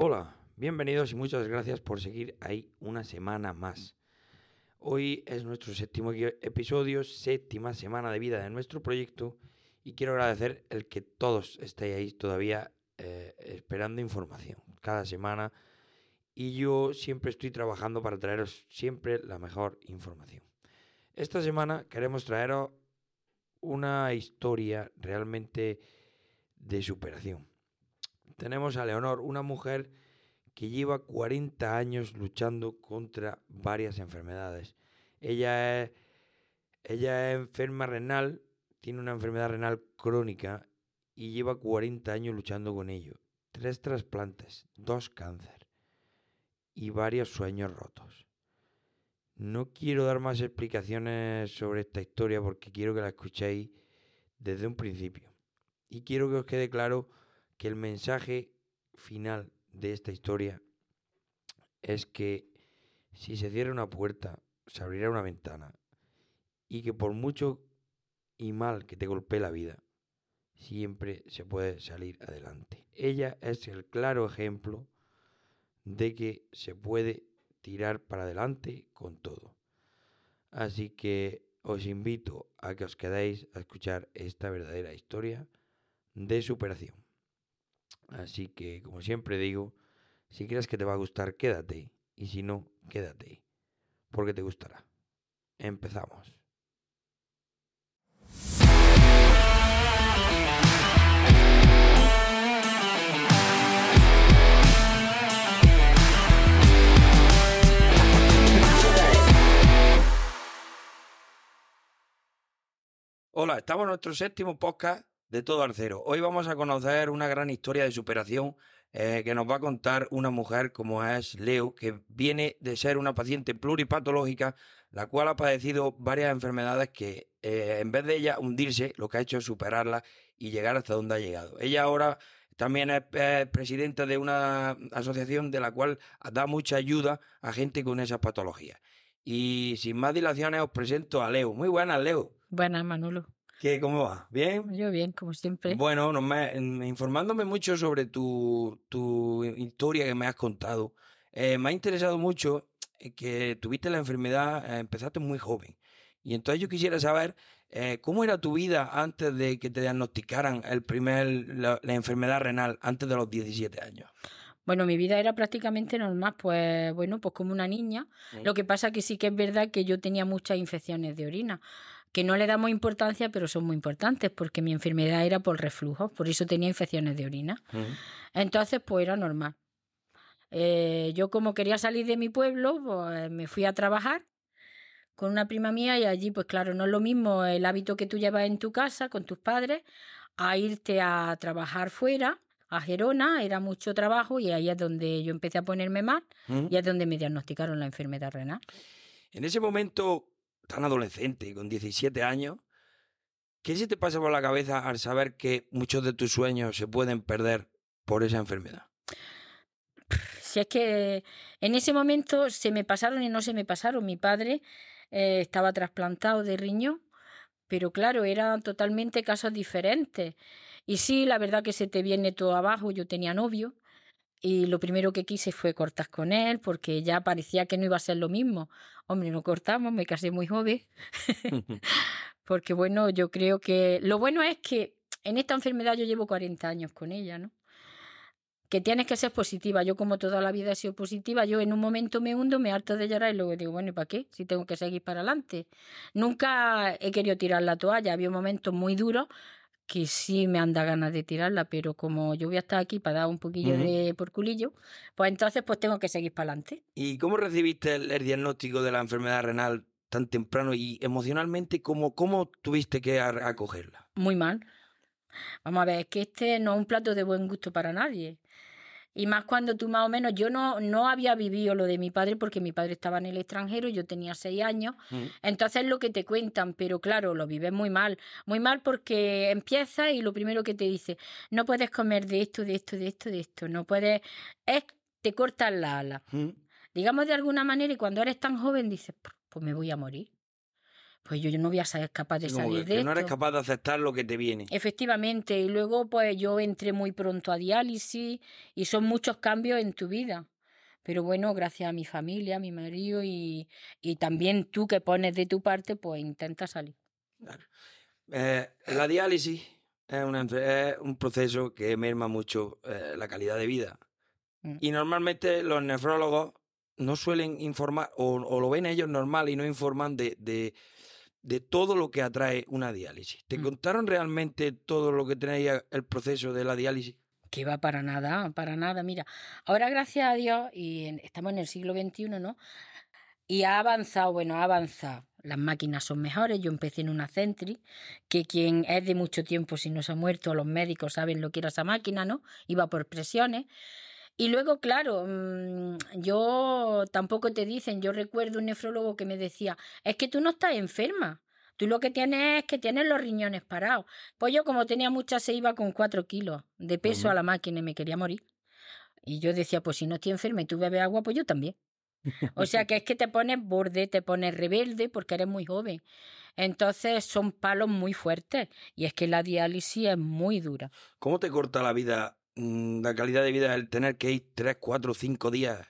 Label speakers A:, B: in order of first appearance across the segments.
A: Hola, bienvenidos y muchas gracias por seguir ahí una semana más. Hoy es nuestro séptimo episodio, séptima semana de vida de nuestro proyecto y quiero agradecer el que todos estéis ahí todavía eh, esperando información cada semana y yo siempre estoy trabajando para traeros siempre la mejor información. Esta semana queremos traeros una historia realmente de superación. Tenemos a Leonor, una mujer que lleva 40 años luchando contra varias enfermedades. Ella es, ella es enferma renal, tiene una enfermedad renal crónica y lleva 40 años luchando con ello. Tres trasplantes, dos cáncer y varios sueños rotos. No quiero dar más explicaciones sobre esta historia porque quiero que la escuchéis desde un principio. Y quiero que os quede claro que el mensaje final de esta historia es que si se cierra una puerta, se abrirá una ventana. Y que por mucho y mal que te golpee la vida, siempre se puede salir adelante. Ella es el claro ejemplo de que se puede tirar para adelante con todo. Así que os invito a que os quedéis a escuchar esta verdadera historia de superación. Así que, como siempre digo, si crees que te va a gustar, quédate. Y si no, quédate. Porque te gustará. Empezamos. Hola, estamos en nuestro séptimo podcast de Todo al Cero. Hoy vamos a conocer una gran historia de superación eh, que nos va a contar una mujer como es Leo, que viene de ser una paciente pluripatológica, la cual ha padecido varias enfermedades que eh, en vez de ella hundirse, lo que ha hecho es superarlas y llegar hasta donde ha llegado. Ella ahora también es eh, presidenta de una asociación de la cual da mucha ayuda a gente con esas patologías. Y sin más dilaciones os presento a Leo. Muy buenas, Leo.
B: Buenas, Manolo.
A: ¿Qué, ¿Cómo va? ¿Bien?
B: Yo bien, como siempre.
A: Bueno, no me- en- informándome mucho sobre tu, tu historia que me has contado, eh, me ha interesado mucho eh, que tuviste la enfermedad, eh, empezaste muy joven. Y entonces yo quisiera saber eh, cómo era tu vida antes de que te diagnosticaran el primer, la, la enfermedad renal, antes de los 17 años.
B: Bueno, mi vida era prácticamente normal, pues bueno, pues como una niña.
A: Mm.
B: Lo que pasa que sí que es verdad que yo tenía muchas infecciones de orina, que no le damos importancia, pero son muy importantes, porque mi enfermedad era por reflujo, por eso tenía infecciones de orina. Entonces, pues era normal. Eh, yo como quería salir de mi pueblo, pues me fui a trabajar con una prima mía y allí, pues claro, no es lo mismo el hábito que tú llevas en tu casa con tus padres a irte a trabajar fuera, a Gerona, era mucho trabajo y ahí es donde yo empecé a ponerme mal y es donde me diagnosticaron la enfermedad renal.
A: En ese momento tan adolescente, con 17 años, ¿qué se te pasa por la cabeza al saber que muchos de tus sueños se pueden perder por esa enfermedad?
B: Si es que en ese momento se me pasaron y no se me pasaron. Mi padre eh, estaba trasplantado de riñón, pero claro, eran totalmente casos diferentes. Y sí, la verdad que se te viene todo abajo. Yo tenía novio y lo primero que quise fue cortar con él porque ya parecía que no iba a ser lo mismo. Hombre, no cortamos, me casé muy joven. Porque bueno, yo creo que lo bueno es que en esta enfermedad yo llevo 40 años con ella, ¿no? Que tienes que ser positiva. Yo como toda la vida he sido positiva, yo en un momento me hundo, me harto de llorar y luego digo, bueno, ¿y para qué? Si tengo que seguir para adelante. Nunca he querido tirar la toalla. Había momentos muy duros que sí me anda ganas de tirarla, pero como yo voy a estar aquí para dar un poquillo
A: Ujú.
B: de por culillo, pues entonces pues tengo que seguir para adelante.
A: ¿Y cómo recibiste el, el diagnóstico de la enfermedad renal tan temprano y emocionalmente cómo, cómo tuviste que acogerla?
B: Muy mal. Vamos a ver, es que este no es un plato de buen gusto para nadie. Y más cuando tú más o menos, yo no, no había vivido lo de mi padre porque mi padre estaba en el extranjero, yo tenía seis años, entonces es lo que te cuentan, pero claro, lo vives muy mal. Muy mal porque empiezas y lo primero que te dice, no puedes comer de esto, de esto, de esto, de esto, no puedes, es, te cortan la ala.
A: ¿Mm?
B: Digamos de alguna manera, y cuando eres tan joven dices, pues me voy a morir. Pues yo, no voy a ser capaz de salir
A: que,
B: de
A: que no eres
B: esto.
A: capaz de aceptar lo que te viene.
B: Efectivamente, y luego pues yo entré muy pronto a diálisis y son muchos cambios en tu vida. Pero bueno, gracias a mi familia, a mi marido y, y también tú que pones de tu parte, pues intenta salir.
A: Eh, la diálisis es, una enfe- es un proceso que merma mucho eh, la calidad de vida.
B: Mm.
A: Y normalmente los nefrólogos no suelen informar, o, o lo ven ellos normal y no informan de, de, de todo lo que atrae una diálisis. ¿Te
B: Mm.
A: contaron realmente todo lo que traía el proceso de la diálisis?
B: Que va para nada, para nada. Mira, ahora gracias a Dios, y en- estamos en el siglo XXI, ¿no? Y ha avanzado, bueno, ha avanzado. Las máquinas son mejores. Yo empecé en una Centri, que quien es de mucho tiempo, si no se ha muerto, los médicos saben lo que era esa máquina, ¿no? Iba por presiones. Y luego, claro, mm, yo tampoco te dicen, yo recuerdo un nefrólogo que me decía, es que tú no estás enferma, tú lo que tienes es que tienes los riñones parados. Pues yo como tenía mucha se iba con cuatro kilos de peso a la máquina y me quería morir. Y yo decía, pues si no estoy enferma y tú bebes agua, pues yo también. O sea que es que te pones borde, te pones rebelde porque eres muy joven. Entonces son palos muy fuertes y es que la diálisis es muy dura.
A: ¿Cómo te corta la vida, la calidad de vida, el tener que ir tres, cuatro, cinco días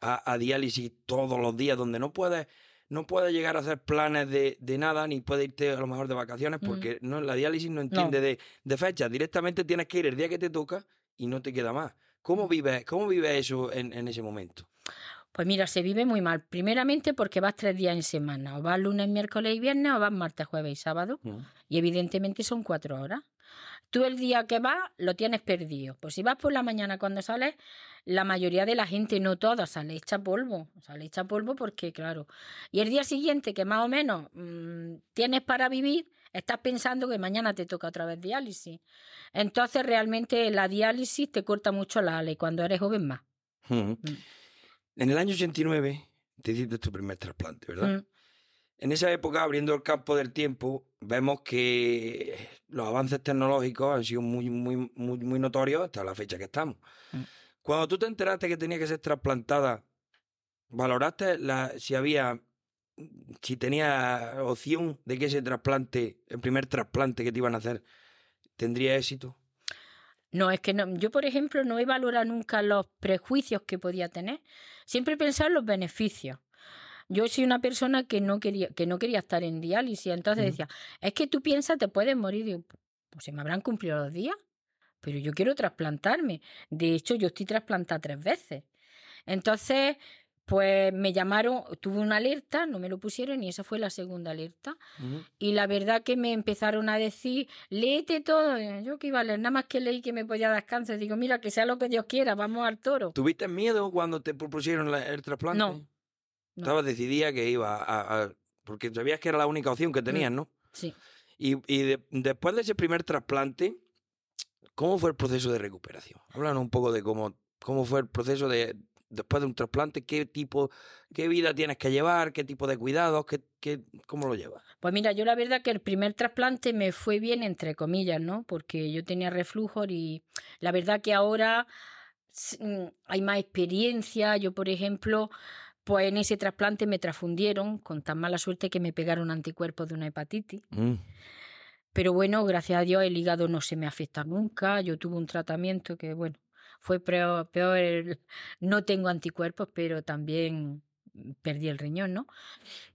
A: a, a diálisis todos los días, donde no puedes, no puedes llegar a hacer planes de, de nada, ni puedes irte a lo mejor de vacaciones,
B: Mm.
A: porque no, la diálisis no entiende de, de fechas. Directamente tienes que ir el día que te toca y no te queda más. ¿Cómo vives, cómo vives eso en, en ese momento?
B: Pues mira, se vive muy mal. Primeramente porque vas tres días en semana. O vas lunes, miércoles y viernes o vas martes, jueves y sábado. Y evidentemente son cuatro horas. Tú el día que vas lo tienes perdido. Pues si vas por la mañana cuando sales, la mayoría de la gente, no toda, sale hecha polvo. Sale hecha polvo porque, claro. Y el día siguiente, que más o menos mm, tienes para vivir, estás pensando que mañana te toca otra vez diálisis. Entonces realmente la diálisis te corta mucho la ala y cuando eres joven más.
A: Ujú. En el año 89 te hiciste tu primer trasplante, ¿verdad?
B: Mm.
A: En esa época, abriendo el campo del tiempo, vemos que los avances tecnológicos han sido muy, muy, muy, muy notorios hasta la fecha que estamos.
B: Mm.
A: Cuando tú te enteraste que tenía que ser trasplantada, ¿valoraste la, si había, si tenía opción de que ese trasplante, el primer trasplante que te iban a hacer, tendría éxito?
B: No, es que no, yo, por ejemplo, no he valorado nunca los prejuicios que podía tener. Siempre he pensado en los beneficios. Yo soy una persona que no quería, que no quería estar en diálisis, entonces decía, es que tú piensas, te puedes morir. Digo, pues se me habrán cumplido los días, pero yo quiero trasplantarme. De hecho, yo estoy trasplantada tres veces. Entonces, pues me llamaron, tuve una alerta, no me lo pusieron y esa fue la segunda alerta. Y la verdad que me empezaron a decir, léete todo. Yo que iba a leer, nada más que leí que me podía dar cáncer. Digo, mira, que sea lo que Dios quiera, vamos al toro.
A: ¿Tuviste miedo cuando te propusieron la- el trasplante?
B: No, no.
A: Decidida que iba a, a- Porque sabías que era la única opción que tenías, ¿no?
B: Sí.
A: Y, y de- después de ese primer trasplante, ¿cómo fue el proceso de recuperación? Háblanos un poco de cómo, cómo fue el proceso de después de un trasplante, qué tipo, qué vida tienes que llevar, qué tipo de cuidados, qué, qué, cómo lo llevas.
B: Pues mira, yo la verdad que el primer trasplante me fue bien, entre comillas, ¿no? Porque yo tenía reflujo y la verdad que ahora mm, hay más experiencia. Yo, por ejemplo, pues en ese trasplante me transfundieron con tan mala suerte que me pegaron anticuerpos de una hepatitis. Pero bueno, gracias a Dios el hígado no se me afecta nunca. Yo tuve un tratamiento que, bueno, fue peor, no tengo anticuerpos, pero también perdí el riñón, ¿no?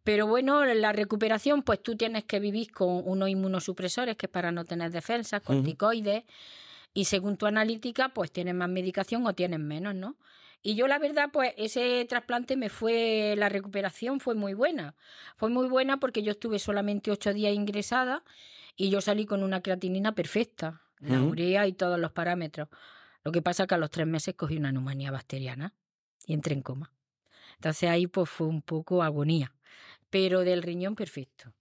B: Pero bueno, la recuperación, pues tú tienes que vivir con unos inmunosupresores, que es para no tener defensas, corticoides, y según tu analítica, pues tienes más medicación o tienes menos, ¿no? Y yo la verdad, pues ese trasplante me fue, la recuperación fue muy buena. Fue muy buena porque yo estuve solamente ocho días ingresada y yo salí con una creatinina perfecta, la urea y todos los parámetros. Lo que pasa que a los tres meses cogí una neumonía bacteriana y entré en coma. Entonces ahí pues fue un poco agonía, pero del riñón perfecto.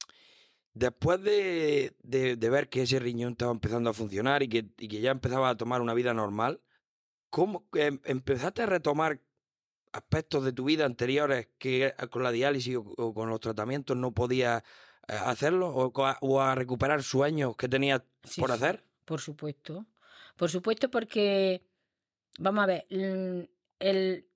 A: Después de, de- de ver que ese riñón estaba empezando a funcionar y que, y que ya empezaba a tomar una vida normal, ¿cómo em- empezaste a retomar aspectos de tu vida anteriores que con la diálisis o, o con los tratamientos no podías eh, hacerlo? O, a recuperar sueños que tenías
B: Sí,
A: por
B: sí.
A: hacer?
B: Por supuesto. Por supuesto porque, vamos a ver, el,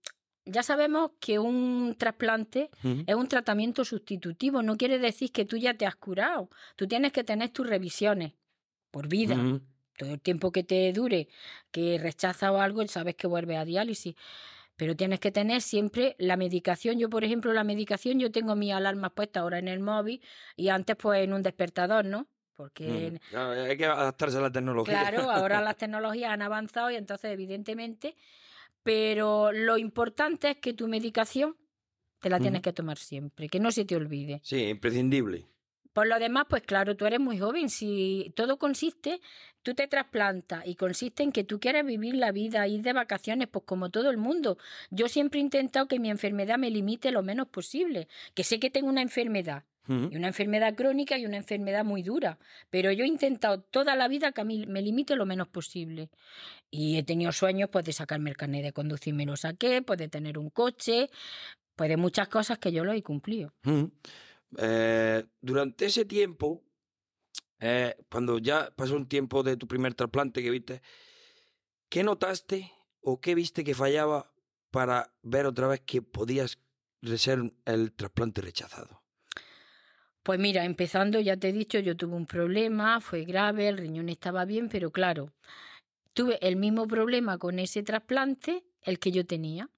B: ya sabemos que un trasplante es un tratamiento sustitutivo, no quiere decir que tú ya te has curado. Tú tienes que tener tus revisiones por vida. Todo el tiempo que te dure, que rechazas o algo, sabes que vuelves a diálisis. Pero tienes que tener siempre la medicación. Yo, por ejemplo, la medicación, yo tengo mis alarmas puestas ahora en el móvil y antes pues en un despertador, ¿no? Porque
A: Mm, claro, hay que adaptarse a la tecnología.
B: Claro, ahora las tecnologías han avanzado y entonces, evidentemente, pero lo importante es que tu medicación te la tienes que tomar siempre, que no se te olvide.
A: Sí, imprescindible.
B: Por lo demás, pues claro, tú eres muy joven. Si todo consiste, tú te trasplantas y consiste en que tú quieres vivir la vida, ir de vacaciones, pues como todo el mundo. Yo siempre he intentado que mi enfermedad me limite lo menos posible. Que sé que tengo una enfermedad, y una enfermedad crónica y una enfermedad muy dura. Pero yo he intentado toda la vida que a mí me limite lo menos posible. Y he tenido sueños pues de sacarme el carnet de conducir, me lo saqué, pues de tener un coche, pues de muchas cosas que yo lo he cumplido.
A: Eh, durante ese tiempo, eh, cuando ya pasó un tiempo de tu primer trasplante que viste, ¿qué notaste o qué viste que fallaba para ver otra vez que podías ser el trasplante rechazado?
B: Pues mira, empezando, ya te he dicho, yo tuve un problema, fue grave, el riñón estaba bien, pero claro, tuve el mismo problema con ese trasplante, el que yo tenía.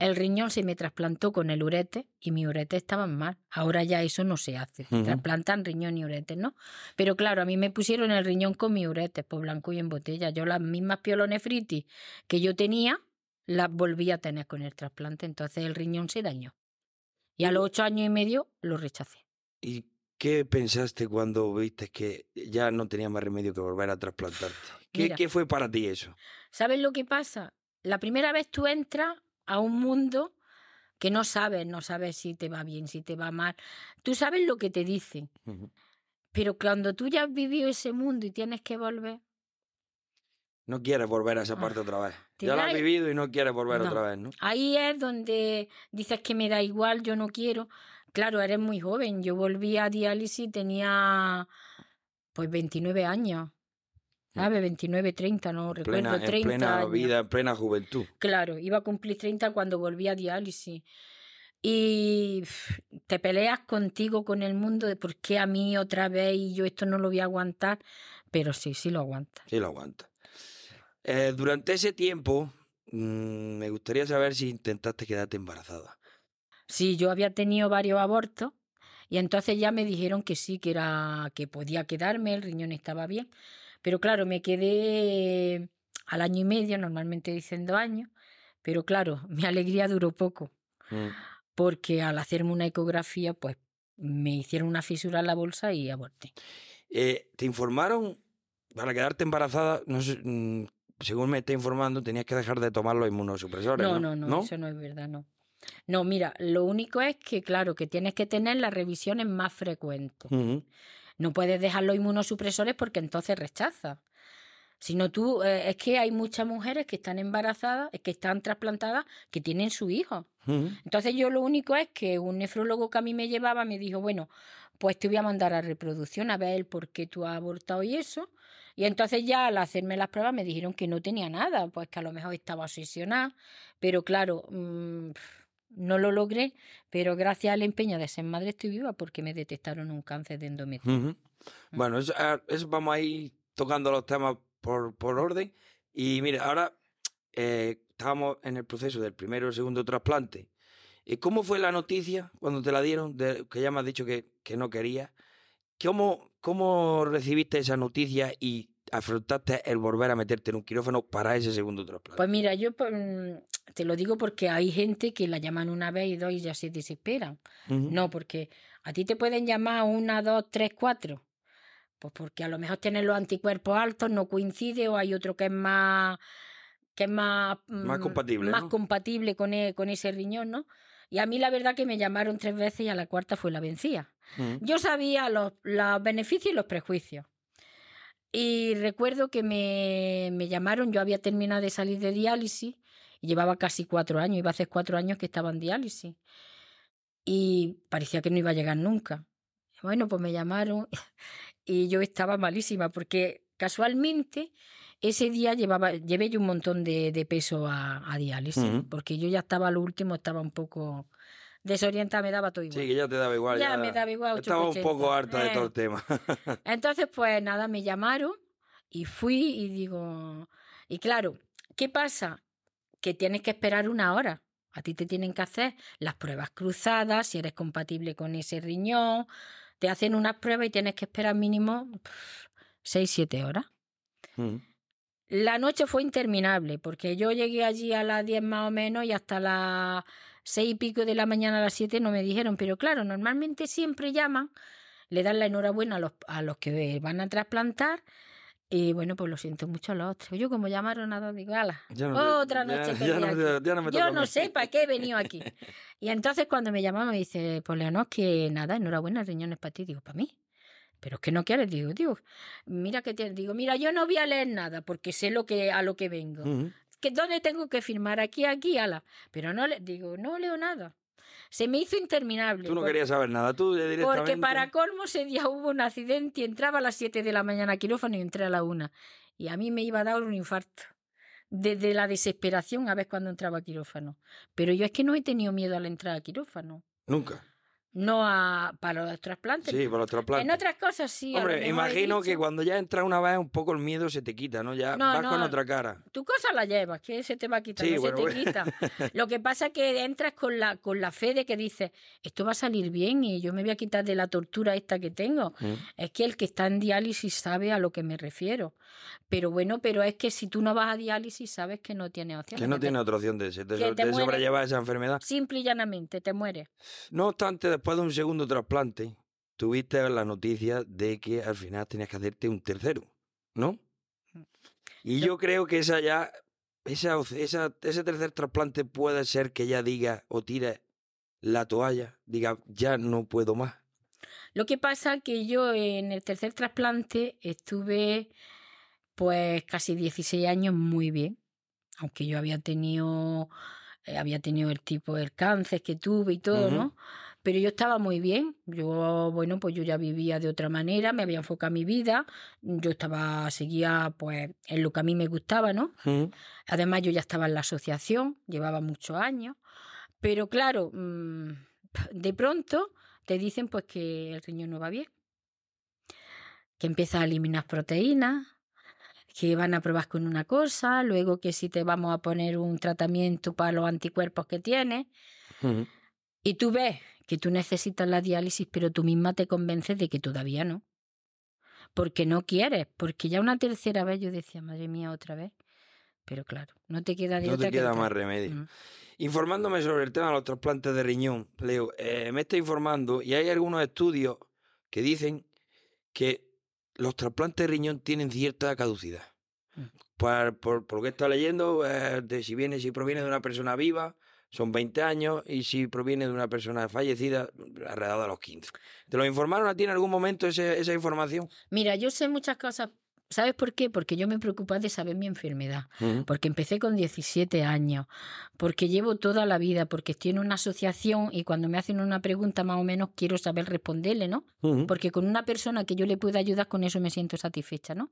B: El riñón se me trasplantó con el urete y mi urete estaban mal. Ahora ya eso no se hace.
A: Ujú.
B: Trasplantan riñón y urete, ¿no? Pero claro, a mí me pusieron el riñón con mi urete, por blanco y en botella. Yo las mismas pielonefritis que yo tenía, las volví a tener con el trasplante. Entonces el riñón se dañó. Y a los ocho años y medio lo rechacé.
A: ¿Y qué pensaste cuando viste que ya no tenía más remedio que volver a trasplantarte? ¿Qué,
B: Mira.
A: qué fue para ti eso?
B: ¿Sabes lo que pasa? La primera vez tú entras a un mundo que no sabes, no sabes si te va bien, si te va mal. Tú sabes lo que te dicen, pero cuando tú ya has vivido ese mundo y tienes que volver,
A: No quieres volver a esa
B: Ah,
A: parte otra vez. Ya lo has
B: i-
A: vivido y no quieres volver
B: No.
A: otra vez, ¿no?
B: ahí es donde dices que me da igual, yo no quiero. Claro, eres muy joven. Yo volví a diálisis, tenía pues 29 años. ¿Sabes? 29, 30, no recuerdo,
A: Plena, en
B: 30
A: plena
B: años.
A: vida, en plena juventud.
B: Claro, iba a cumplir 30 cuando volví a diálisis. Y te peleas contigo, con el mundo, de por qué a mí otra vez y yo esto no lo voy a aguantar. Pero sí, sí lo aguanta.
A: Sí, lo aguanta. Eh, durante ese tiempo, mm, me gustaría saber si intentaste quedarte embarazada.
B: Sí, yo había tenido varios abortos y entonces ya me dijeron que sí, que era que podía quedarme, el riñón estaba bien. Pero claro, me quedé al año y medio, normalmente dicen dos años, pero claro, mi alegría duró poco.
A: Mm.
B: porque al hacerme una ecografía, pues me hicieron una fisura en la bolsa y aborté.
A: Eh, ¿Te informaron para quedarte embarazada? No sé, mm, según me está informando, tenías que dejar de tomar los inmunosupresores.
B: No,
A: No,
B: no, no, eso no es verdad, no. No, mira, lo único es que, claro, que tienes que tener las revisiones más frecuentes.
A: Ujú.
B: No puedes dejar los inmunosupresores porque entonces rechazas. Sino tú, eh, es que hay muchas mujeres que están embarazadas, que están trasplantadas, que tienen su hijo. Entonces yo lo único es que un nefrólogo que a mí me llevaba me dijo, bueno, pues te voy a mandar a reproducción a ver el por qué tú has abortado y eso. Y entonces ya al hacerme las pruebas me dijeron que no tenía nada, pues que a lo mejor estaba obsesionada. Pero claro, mm, no lo logré, pero gracias al empeño de ser madre estoy viva porque me detectaron un cáncer de endometrio.
A: Bueno, eso, ah, eso vamos a ir tocando los temas por, por orden. Y mira, ahora eh, estábamos en el proceso del primero y segundo trasplante. ¿Y cómo fue la noticia cuando te la dieron? De, que ya me has dicho que, que no querías. ¿Cómo, ¿Cómo recibiste esa noticia y afrontaste el volver a meterte en un quirófano para ese segundo trasplante?
B: Pues mira, yo pues, mm, te lo digo porque hay gente que la llaman una vez y dos y ya se desesperan. No, porque a ti te pueden llamar una, dos, tres, cuatro. Pues porque a lo mejor tienes los anticuerpos altos, no coincide, o hay otro que es más que es más,
A: Más
B: mm,
A: compatible,
B: más
A: ¿no?
B: compatible con, e- con ese riñón, ¿no? Y a mí la verdad que me llamaron tres veces y a la cuarta fue la vencida. Yo sabía los, los beneficios y los prejuicios. Y recuerdo que me, me llamaron, yo había terminado de salir de diálisis y llevaba casi cuatro años, iba a hacer cuatro años que estaba en diálisis. Y parecía que no iba a llegar nunca. Bueno, pues me llamaron y yo estaba malísima porque casualmente ese día llevaba, llevé yo un montón de, de peso a, a diálisis, porque yo ya estaba al último, estaba un poco desorientada, me daba todo igual.
A: Sí, que ya te daba igual.
B: Ya me daba igual,
A: Estaba un
B: 8,80.
A: poco harta de
B: Eh.
A: todo el tema.
B: Entonces, pues nada, me llamaron y fui y digo, y claro, ¿qué pasa? Que tienes que esperar una hora. A ti te tienen que hacer las pruebas cruzadas, si eres compatible con ese riñón, te hacen unas pruebas y tienes que esperar mínimo 6, 7 horas.
A: Mm.
B: La noche fue interminable, porque yo llegué allí a las 10 más o menos y hasta las seis y pico de la mañana a las 7 no me dijeron. Pero claro, normalmente siempre llaman, le dan la enhorabuena a los, a los que van a trasplantar. Y bueno, pues lo siento mucho a los otros. Yo como llamaron a dos, digo, "Ala,
A: no
B: otra
A: ya-
B: noche
A: ya
B: perdida
A: no
B: aquí".
A: te- ya no me
B: Yo no sé para qué he venido aquí. Y entonces cuando me llamaron me dice, pues Leonor, que nada, enhorabuena, el riñón es para ti. Digo, ¿para mí? Pero es que no quieres, digo, digo, mira que te digo, mira, yo no voy a leer nada porque sé lo que a lo que vengo. Que ¿Dónde tengo que firmar? Aquí, aquí, ala. Pero no le digo, no leo nada. Se me hizo interminable.
A: Tú no querías saber nada, tú directamente.
B: porque para colmo ese día hubo un accidente y entraba a las 7 de la mañana a quirófano y entré a la 1. Y a mí me iba a dar un infarto. Desde la desesperación a ver cuando entraba a quirófano. Pero yo es que no he tenido miedo a la entrada a quirófano.
A: Nunca.
B: No a, para los trasplantes.
A: Sí, para los trasplantes.
B: en otras cosas sí.
A: Hombre, imagino que cuando ya entras una vez un poco el miedo se te quita, ¿no? Ya
B: No,
A: vas
B: no.
A: con otra cara.
B: Tu cosa la llevas, que se te va a quitar,
A: Sí,
B: no
A: bueno,
B: se te
A: bueno.
B: quita. Lo que pasa es que entras con la, con la fe de que dices, esto va a salir bien y yo me voy a quitar de la tortura esta que tengo.
A: Mm.
B: Es que el que está en diálisis sabe a lo que me refiero. Pero bueno, pero es que si tú no vas a diálisis sabes que no tienes opción.
A: Que no tiene otra opción de, de, de sobrellevar esa enfermedad.
B: Simple y llanamente, te mueres.
A: No obstante, después de un segundo trasplante, tuviste la noticia de que al final tenías que hacerte un tercero, ¿no? Y yo creo que esa ya, esa, ese tercer trasplante puede ser que ya diga o tire la toalla, diga, ya no puedo más.
B: Lo que pasa que yo en el tercer trasplante estuve pues casi 16 años muy bien, aunque yo había tenido eh, había tenido el tipo del cáncer que tuve y todo. ¿no? Pero yo estaba muy bien. Yo, bueno, pues yo ya vivía de otra manera, me había enfocado mi vida. Yo estaba, seguía pues en lo que a mí me gustaba, ¿no?
A: Mm.
B: Además, yo ya estaba en la asociación, llevaba muchos años. Pero claro, mm, de pronto te dicen pues que el riñón no va bien. Que empieza a eliminar proteínas, que van a probar con una cosa, luego que si te vamos a poner un tratamiento para los anticuerpos que tienes. Y tú ves que tú necesitas la diálisis, pero tú misma te convences de que todavía no. Porque no quieres, porque ya una tercera vez yo decía, madre mía, otra vez. Pero claro, no te queda de
A: No te
B: que
A: queda más remedio.
B: Mm.
A: Informándome sobre el tema de los trasplantes de riñón, Leo, eh, me está informando y hay algunos estudios que dicen que los trasplantes de riñón tienen cierta caducidad.
B: Mm.
A: Por, por- por lo que he estado leyendo, eh, de si viene, si proviene de una persona viva, son 20 años, y si proviene de una persona fallecida, alrededor de los 15. ¿Te lo informaron a ti en algún momento ese- esa información?
B: Mira, yo sé muchas cosas. ¿Sabes por qué? Porque yo me preocupaba de saber mi enfermedad. Porque empecé con 17 años, porque llevo toda la vida, porque estoy en una asociación y cuando me hacen una pregunta más o menos quiero saber responderle, ¿no? Porque con una persona que yo le pueda ayudar, con eso me siento satisfecha, ¿no?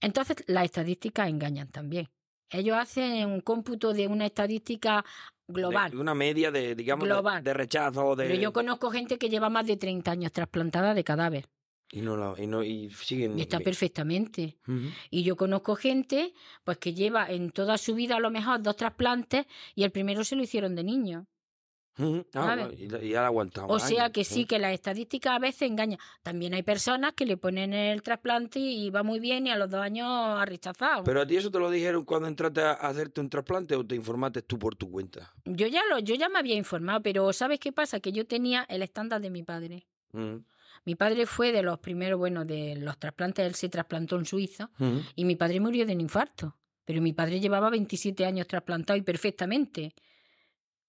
B: Entonces, las estadísticas engañan también. Ellos hacen un cómputo de una estadística global.
A: De- una media de, digamos,
B: Global.
A: De, rechazo de...
B: Pero yo conozco gente que lleva más de 30 años trasplantada de cadáver.
A: Y no, la- y no y siguen...
B: Y está perfectamente. Y yo conozco gente pues que lleva en toda su vida a lo mejor dos trasplantes y el primero se lo hicieron de niño.
A: Ah, y, y ya la aguantamos.
B: O sea
A: años,
B: que sí, que las estadísticas a veces engañan. También hay personas que le ponen el trasplante y va muy bien y a los dos años ha rechazado.
A: Pero a ti eso te lo dijeron cuando entraste a hacerte un trasplante o te informaste tú por tu cuenta.
B: Yo ya lo, yo ya me había informado, pero ¿sabes qué pasa? Que yo tenía el estándar de mi padre. Mi padre fue de los primeros, bueno, de los trasplantes, él se trasplantó en Suiza y mi padre murió de un infarto. Pero mi padre llevaba 27 años trasplantado y perfectamente.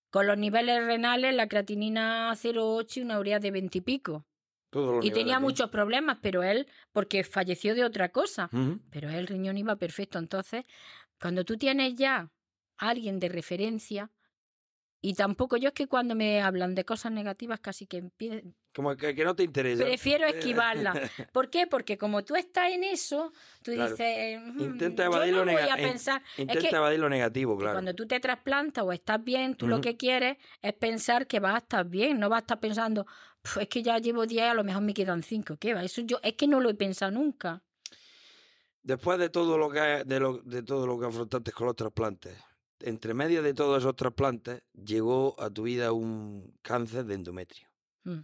B: Con los niveles renales, la creatinina 0,8 y una urea de 20 y pico.
A: Todos
B: Y tenía muchos problemas, pero él, porque falleció de otra cosa, pero el riñón iba perfecto. Entonces, cuando tú tienes ya a alguien de referencia, Y tampoco yo es que cuando me hablan de cosas negativas casi que empiezo...
A: Como que, que no te interesa.
B: Prefiero esquivarla. ¿Por qué? Porque como tú estás en eso, tú
A: Claro.
B: dices... "Mm,
A: Intenta
B: yo
A: evadir
B: no
A: lo
B: voy a es
A: Intenta
B: que
A: evadir lo negativo, claro.
B: cuando tú te trasplantas o estás bien, tú lo que quieres es pensar que vas a estar bien, no vas a estar pensando, "Puf, es que ya llevo 10, a lo mejor me quedan 5. ¿Qué va? Eso yo es que no lo he pensado nunca.
A: Después de todo lo que de, lo, de todo lo que afrontaste con los trasplantes, entre medio de todos esos trasplantes, llegó a tu vida un cáncer de endometrio.
B: Mm.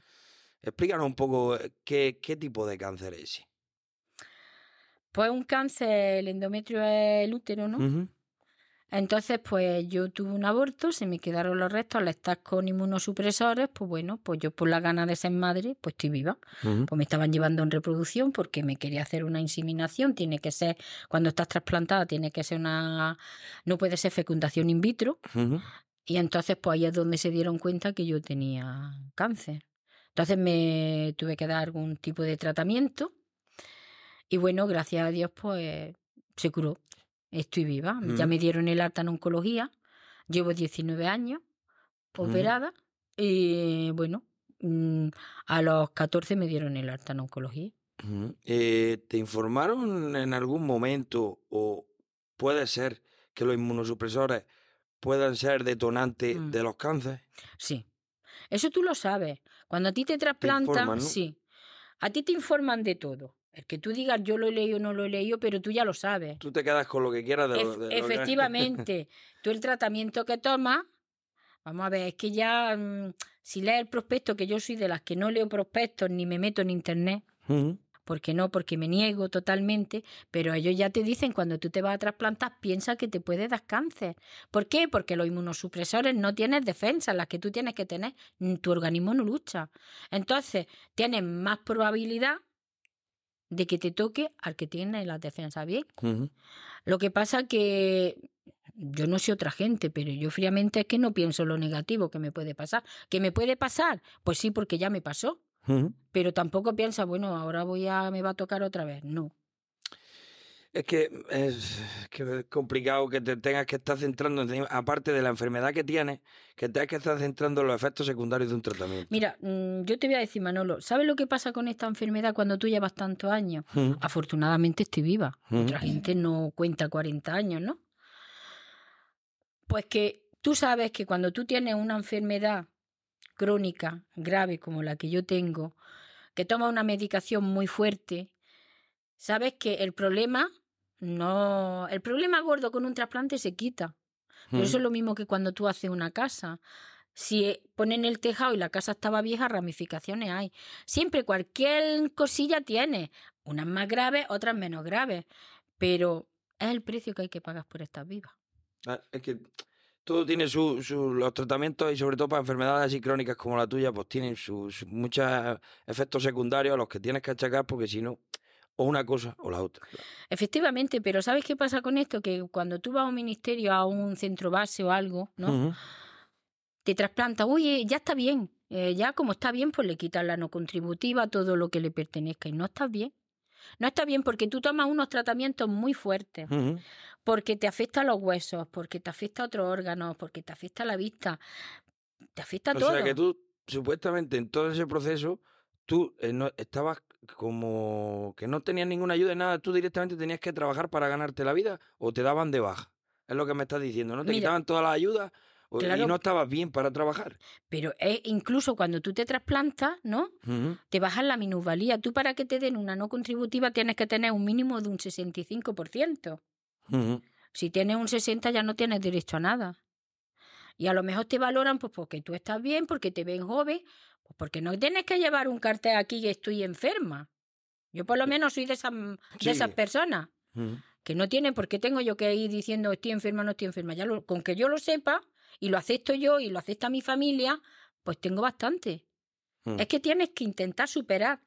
A: Explícanos un poco eh, qué, qué tipo de cáncer es ese.
B: Pues un cáncer, el endometrio es el útero, ¿no? Entonces, pues yo tuve un aborto, se me quedaron los restos, al estar con inmunosupresores, pues bueno, pues yo por la gana de ser madre, pues estoy viva. Pues me estaban llevando en reproducción porque me quería hacer una inseminación, tiene que ser, cuando estás trasplantada, tiene que ser una, no puede ser fecundación in vitro. Y entonces, pues ahí es donde se dieron cuenta que yo tenía cáncer. Entonces me tuve que dar algún tipo de tratamiento. Y bueno, gracias a Dios, pues se curó. Estoy viva. Ya
A: Mm.
B: me dieron el alta en oncología. Llevo 19 años
A: Ujú.
B: operada. Y bueno, mm, a los 14 me dieron el alta en oncología.
A: Eh, ¿Te informaron en algún momento o puede ser que los inmunosupresores puedan ser detonantes
B: Mm.
A: de los cánceres?
B: Sí. Eso tú lo sabes. Cuando a ti te trasplantan, sí. A ti te informan de todo. El que tú digas yo lo he leído o no lo he leído, pero tú ya lo sabes.
A: Tú te quedas con lo que quieras de, lo, que-
B: efectivamente, tú el tratamiento que tomas, vamos a ver, es que ya, mm, si lees el prospecto, que yo soy de las que no leo prospectos ni me meto en internet, porque no, porque me niego totalmente, pero ellos ya te dicen cuando tú te vas a trasplantar, piensa que te puede dar cáncer. ¿Por qué? Porque los inmunosupresores no tienes defensas, las que tú tienes que tener, tu organismo no lucha. Entonces, tienes más probabilidad de que te toque al que tiene las defensas bien. Lo que pasa que yo no sé otra gente, pero yo fríamente es que no pienso lo negativo que me puede pasar. ¿Que me puede pasar? Pues sí, porque ya me pasó. Pero tampoco piensa, bueno, ahora voy a, me va a tocar otra vez. No.
A: Es que es, que es complicado que te tengas que estar centrando, aparte de la enfermedad que tienes, que tengas que estar centrando en los efectos secundarios de un tratamiento.
B: Mira, mm, yo te voy a decir, Manolo, ¿sabes lo que pasa con esta enfermedad cuando tú llevas tantos años? Afortunadamente estoy viva. Otra gente no cuenta 40 años, ¿no? Pues que tú sabes que cuando tú tienes una enfermedad crónica, grave como la que yo tengo, que tomas una medicación muy fuerte, sabes que el problema no. El problema gordo con un trasplante se quita. Pero eso es lo mismo que cuando tú haces una casa. Si eh, ponen el tejado y la casa estaba vieja, ramificaciones hay. Siempre cualquier cosilla tiene. Unas más graves, otras menos graves. Pero es el precio que hay que pagar por estar viva.
A: Ah, Es que todo tiene su, su- los tratamientos y sobre todo para enfermedades así crónicas como la tuya, pues tienen sus sus muchos efectos secundarios a los que tienes que achacar porque si no, o una cosa o la otra.
B: Efectivamente, pero ¿sabes qué pasa con esto? Que cuando tú vas a un ministerio, a un centro base o algo, ¿no? Te trasplanta, oye, ya está bien, eh, ya como está bien, pues le quitas la no contributiva, todo lo que le pertenezca, y no está bien. No está bien porque tú tomas unos tratamientos muy fuertes, porque te afecta a los huesos, porque te afecta a otros órganos, porque te afecta a la vista, te afecta a
A: O
B: todo.
A: sea que tú, supuestamente, en todo ese proceso, tú eh, no, estabas como que no tenías ninguna ayuda en nada, tú directamente tenías que trabajar para ganarte la vida o te daban de baja. Es lo que me estás diciendo, ¿no? Te
B: Mira,
A: quitaban todas las ayudas y no estabas bien para trabajar.
B: Pero es incluso cuando tú te trasplantas, ¿no? Te bajan la minusvalía. Tú para que te den una no contributiva tienes que tener un mínimo de un 65%.
A: Ujú.
B: Si tienes un 60 ya no tienes derecho a nada. Y a lo mejor te valoran pues porque tú estás bien, porque te ven joven, pues porque no tienes que llevar un cartel aquí que estoy enferma. Yo por lo menos soy de esas, de esas personas que no tienen por qué tengo yo que ir diciendo estoy enferma, no estoy enferma. Ya lo- con que yo lo sepa y lo acepto yo y lo acepta mi familia, pues tengo bastante.
A: Mm.
B: Es que tienes que intentar superar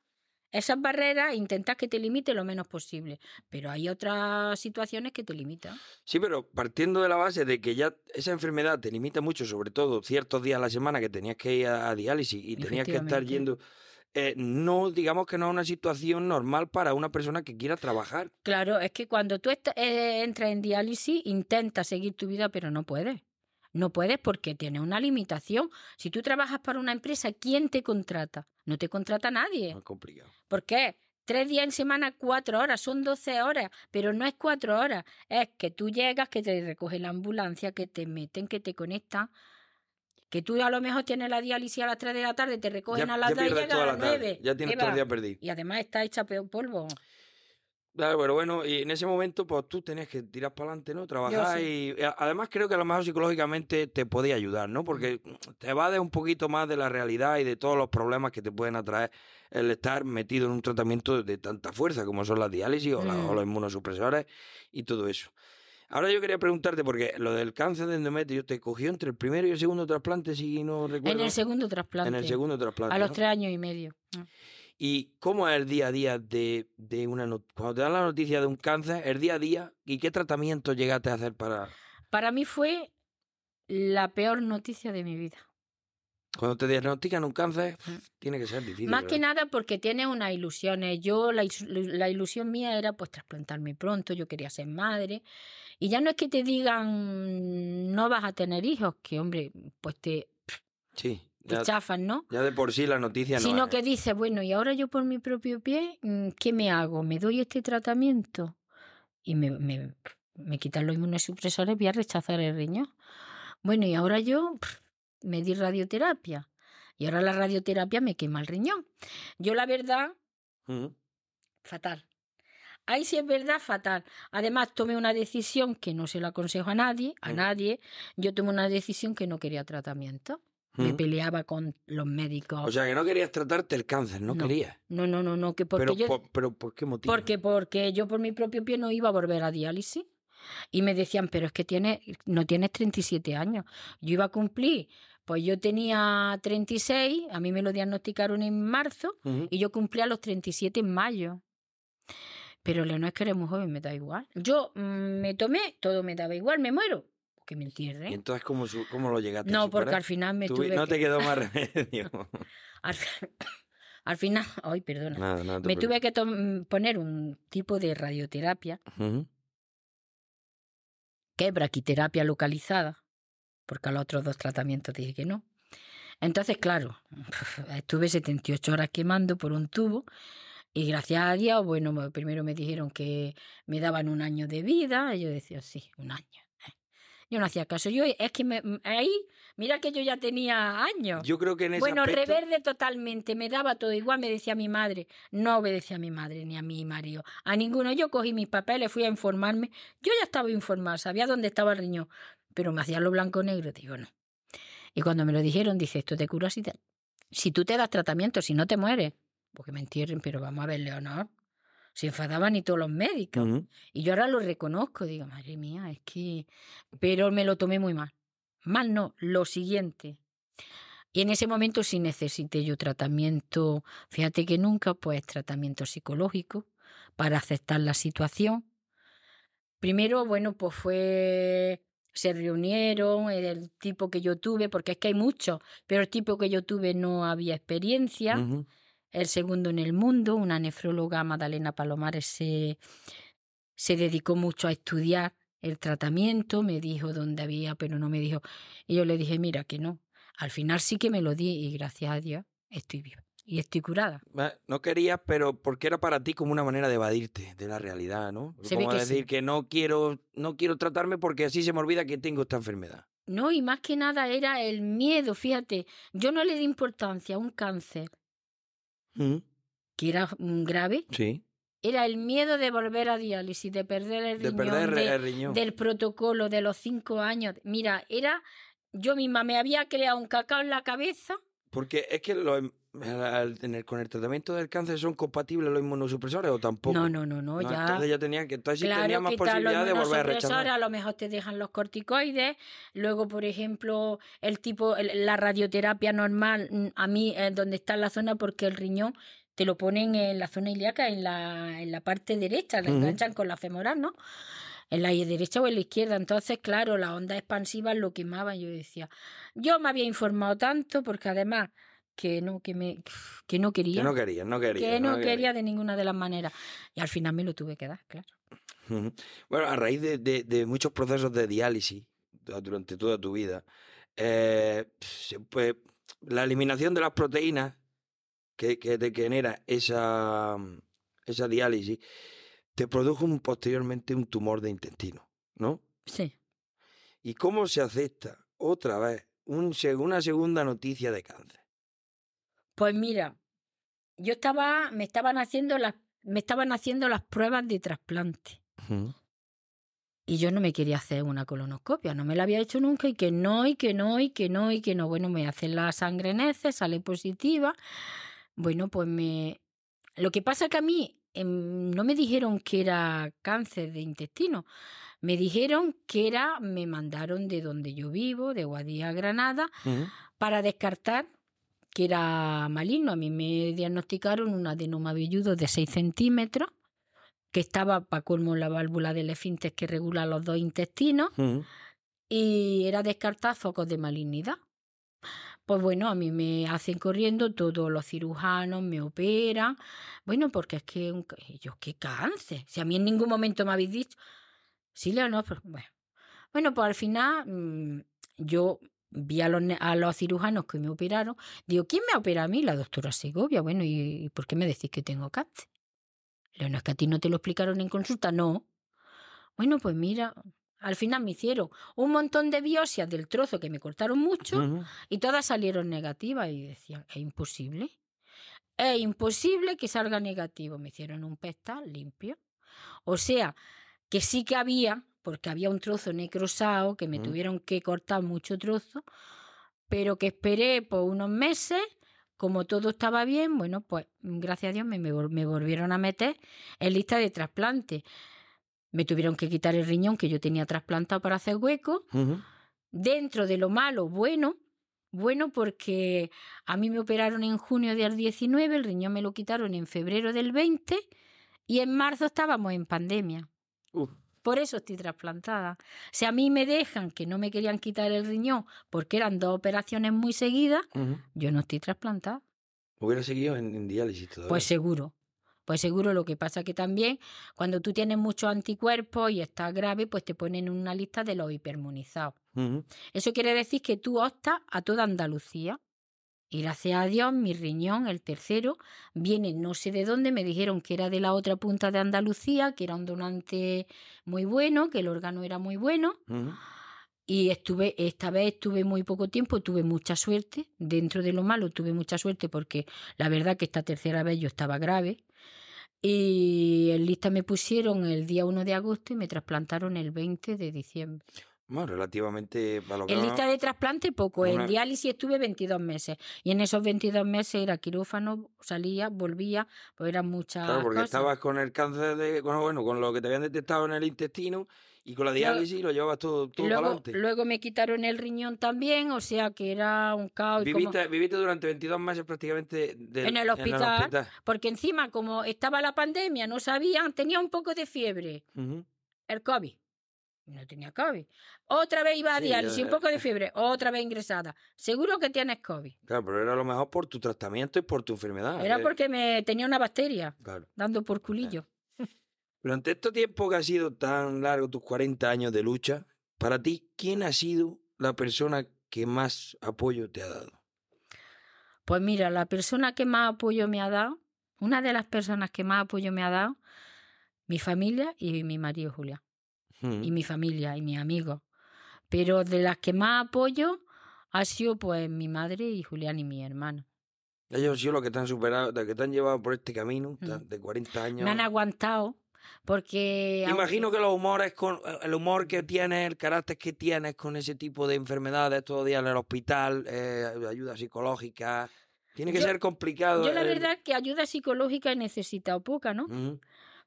B: esas barreras intentar que te limite lo menos posible. Pero hay otras situaciones que te limitan.
A: Sí, pero partiendo de la base de que ya esa enfermedad te limita mucho, sobre todo ciertos días a la semana que tenías que ir a, diálisis y tenías que estar yendo, eh, no, digamos que no es una situación normal para una persona que quiera trabajar.
B: Claro, es que cuando tú eh, entras en diálisis, intentas seguir tu vida, pero no puedes. No puedes porque tiene una limitación. Si tú trabajas para una empresa, ¿quién te contrata? No te contrata nadie.
A: Es complicado.
B: ¿Por qué? Tres días en semana, cuatro horas, son doce horas, pero no es cuatro horas. Es que tú llegas, que te recoge la ambulancia, que te meten, que te conectan. Que tú a lo mejor tienes la diálisis a las tres de la tarde, te recogen
A: Ya,
B: a las
A: ya
B: dos y
A: pierdes
B: llegas a
A: la
B: las
A: tarde.
B: nueve.
A: Ya tienes
B: ¿Qué
A: todo el día perdido.
B: Y además está hecha peor polvo.
A: Claro, pero bueno, y en ese momento, pues tú tenías que tirar para adelante, ¿no? Trabajar
B: sí.
A: y a- además creo que a lo mejor psicológicamente te podía ayudar, ¿no? Porque te evades un poquito más de la realidad y de todos los problemas que te pueden atraer el estar metido en un tratamiento de tanta fuerza como son las diálisis o, la-
B: Mm.
A: o los inmunosupresores y todo eso. Ahora yo quería preguntarte, porque lo del cáncer de endometrio te cogió entre el primero y el segundo trasplante, si no recuerdo.
B: En el segundo trasplante.
A: En el segundo trasplante.
B: A los
A: ¿no?
B: tres años y medio.
A: ¿Y cómo es el día a día de, de una not- cuando te dan la noticia de un cáncer, el día a día y qué tratamiento llegaste a hacer para
B: Para mí fue la peor noticia de mi vida.
A: cuando te diagnostican un cáncer? Tiene que ser difícil.
B: Más que nada porque tienes unas ilusiones. Yo, la, la ilusión mía era pues trasplantarme pronto, yo quería ser madre. Y ya no es que te digan no vas a tener hijos, que hombre, pues te,
A: Sí,
B: te
A: ya,
B: chafan, ¿no?
A: ya de por sí la noticia no
B: Sino que dices, bueno, y ahora yo por mi propio pie, mm, ¿qué me hago? ¿Me doy este tratamiento? Y me, me, me quitan los inmunosupresores, voy a rechazar el riñón. Bueno, y ahora yo me di radioterapia. Y ahora la radioterapia me quema el riñón. Yo la verdad, fatal. Ahí sí es verdad, fatal. Además, tomé una decisión que no se la aconsejo a nadie, a
A: Mm.
B: nadie. Yo tomé una decisión que no quería tratamiento. Me peleaba con los médicos.
A: O sea, que no querías tratarte el cáncer, no,
B: No,
A: querías.
B: no, no, no, no, que porque
A: Pero,
B: yo...
A: por, pero ¿por qué motivo?
B: Porque, porque yo por mi propio pie no iba a volver a diálisis. Y me decían, pero es que tienes, no tienes 37 años. Yo iba a cumplir, pues yo tenía 36, a mí me lo diagnosticaron en marzo y yo cumplía los 37 en mayo. Pero Leonor es que eres muy joven, me da igual. Yo mm, me tomé, todo me daba igual, me muero. Que me
A: ¿Y
B: entierren.
A: entonces cómo, cómo lo llegaste a
B: No, porque
A: superar?
B: al final me tuve
A: No
B: que-
A: te quedó más remedio.
B: al, al final, ay, perdona.
A: Nada, nada,
B: Me tuve que poner un tipo de radioterapia que es braquiterapia localizada, porque a los otros dos tratamientos dije que no. Entonces, claro, estuve 78 horas quemando por un tubo y gracias a Dios, bueno, me- primero me dijeron que me daban un año de vida y yo decía, sí, un año. Eh". Yo no hacía caso. Yo es que me, ahí, mira que yo ya tenía años.
A: Yo creo que en ese
B: Bueno,
A: aspecto...
B: reverde totalmente, me daba todo igual, me decía mi madre, no obedecía a mi madre ni a mi marido, a ninguno. Yo cogí mis papeles, fui a informarme, yo ya estaba informada, sabía dónde estaba el riñón, pero me hacía lo blanco-negro, digo no. Y cuando me lo dijeron, dice, esto te cura si, te- si tú te das tratamiento, si no te mueres, porque me entierren, pero vamos a ver, Leonor, se enfadaban ni todos los médicos. Y yo ahora lo reconozco, digo, madre mía, es que... Pero me lo tomé muy mal. Mal no, lo siguiente. Y en ese momento sí necesité yo tratamiento, fíjate que nunca, pues tratamiento psicológico para aceptar la situación. Primero, bueno, pues fue, se reunieron, el tipo que yo tuve, porque es que hay muchos, pero el tipo que yo tuve no había experiencia. El segundo en el mundo, una nefróloga, Madalena Palomares, se, se dedicó mucho a estudiar el tratamiento, me dijo dónde había, pero no me dijo. Y yo le dije, mira, que no. Al final sí que me lo di y gracias a Dios estoy viva y estoy curada.
A: No querías, pero porque era para ti como una manera de evadirte de la realidad, ¿no?
B: Se
A: como
B: que
A: decir
B: sí.
A: que no quiero, no quiero tratarme porque así se me olvida que tengo esta enfermedad.
B: No, y más que nada era el miedo, fíjate, yo no le di importancia a un cáncer Que era mm, grave,
A: Sí.
B: era el miedo de volver a diálisis, de perder el
A: De
B: riñón,
A: perder
B: de-
A: el riñón.
B: del protocolo de los cinco años. Mira, era yo misma me había creado un cacao en la cabeza.
A: Porque es que lo em- en el- con el tratamiento del cáncer son compatibles los inmunosupresores o tampoco.
B: No, no, no, no,
A: No,
B: ya.
A: Entonces ya tenían que, entonces sí
B: Claro,
A: tenían más posibilidad de volver a rechazar.
B: a lo mejor te dejan los corticoides, luego, por ejemplo, el tipo, el- la radioterapia normal, mm, a mí, eh, donde está en la zona, porque el riñón te lo ponen en la zona ilíaca, en la, en la parte derecha,
A: Ujú.
B: enganchan con la femoral, ¿no? En la derecha o en la izquierda. Entonces, claro, las ondas expansivas lo quemaban. Yo decía, yo me había informado tanto, porque además que no, que me, que no quería.
A: Que no querías, no querías.
B: que no quería de ninguna de las maneras. Y al final me lo tuve que dar, claro.
A: Bueno, a raíz de, de- de muchos procesos de diálisis, durante toda tu vida, eh, pues la eliminación de las proteínas que, que te genera esa, esa diálisis te produjo posteriormente un tumor de intestino, ¿no?
B: Sí.
A: ¿Y cómo se acepta otra vez un, una segunda noticia de cáncer?
B: Pues mira, yo estaba, me estaban haciendo las, me estaban haciendo las pruebas de trasplante. Y yo no me quería hacer una colonoscopia, no me la había hecho nunca y que no, y que no, y que no, y que no. Bueno, me hacen la sangre en heces, sale positiva. Bueno, pues me... Lo que pasa que a mí Em, no me dijeron que era cáncer de intestino, me dijeron que era, me mandaron de donde yo vivo, de Guadía, Granada, para descartar que era maligno. A mí me diagnosticaron un adenoma velludo de 6 centímetros, que estaba para colmo la válvula del esfínter que regula los dos intestinos, y era descartar focos de malignidad. Pues bueno, a mí me hacen corriendo, todos los cirujanos me operan. Bueno, porque es que yo, qué cáncer. Si a mí en ningún momento me habéis dicho. Sí, no, pero bueno. Bueno, pues al final mm, yo vi a los, a los, cirujanos que me operaron. Digo, ¿quién me opera a mí? La doctora Segovia. Bueno, ¿y, por qué me decís que tengo cáncer? Le no es que a ti no te lo explicaron en consulta. No. Bueno, pues mira, al final me hicieron un montón de biopsias del trozo que me cortaron mucho y todas salieron negativas y decían, es imposible. Es imposible que salga negativo. Me hicieron un pesta limpio. O sea, que sí que había, porque había un trozo necrosado que me tuvieron que cortar mucho trozo, pero que esperé por unos meses, como todo estaba bien, bueno, pues gracias a Dios me, me volvieron a meter en lista de trasplante. Me tuvieron que quitar el riñón que yo tenía trasplantado para hacer hueco. Dentro de lo malo, bueno, bueno porque a mí me operaron en junio del 19, el riñón me lo quitaron en febrero del 20 y en marzo estábamos en pandemia. Por eso estoy trasplantada. Si a mí me dejan que no me querían quitar el riñón porque eran dos operaciones muy seguidas, yo no estoy trasplantada.
A: ¿Hubiera seguido en, en diálisis todavía?
B: Pues seguro. Pues seguro lo que pasa que también cuando tú tienes muchos anticuerpos y estás grave, pues te ponen en una lista de los hipermunizados. Eso quiere decir que tú optas a toda Andalucía. Y gracias a Dios, mi riñón, el tercero, viene no sé de dónde, me dijeron que era de la otra punta de Andalucía, que era un donante muy bueno, que el órgano era muy bueno. Y estuve, esta vez estuve muy poco tiempo, tuve mucha suerte. Dentro de lo malo tuve mucha suerte porque la verdad que esta tercera vez yo estaba grave. Y en lista me pusieron el día 1 de agosto y me trasplantaron el 20 de diciembre.
A: Bueno, relativamente
B: En lista de trasplante poco, en diálisis estuve 22 meses y en esos 22 meses era quirófano, salía, volvía, pues eran muchas
A: Claro, porque estabas con el cáncer de, bueno, con lo que te habían detectado en el intestino y con la diálisis lo llevabas todo, todo
B: luego,
A: adelante.
B: Luego me quitaron el riñón también, o sea que era un caos.
A: Viviste, viviste durante 22 meses prácticamente
B: en, el hospital, Porque encima, como estaba la pandemia, no sabían, tenía un poco de fiebre. El COVID. No tenía COVID. Otra vez iba a diálisis, un poco de fiebre, otra vez ingresada. Seguro que tienes COVID.
A: Claro, pero era lo mejor por tu tratamiento y por tu enfermedad.
B: Era porque me tenía una bacteria dando por culillo.
A: Durante este tiempo que ha sido tan largo, tus 40 años de lucha, para ti, ¿quién ha sido la persona que más apoyo te ha dado?
B: Pues mira, la persona que más apoyo me ha dado, una de las personas que más apoyo me ha dado, mi familia y mi marido Julián. Y mi familia y mis amigos. Pero de las que más apoyo ha sido pues mi madre y Julián y mi hermano.
A: Ellos han sido los que te han superado, los que te han llevado por este camino de 40 años.
B: Me han aguantado porque...
A: Imagino que los humores, con, el humor que tienes, el carácter que tienes con ese tipo de enfermedades, todo día en el hospital, eh, ayuda psicológica, tiene que ser complicado.
B: Yo la verdad que ayuda psicológica he necesitado poca, ¿no?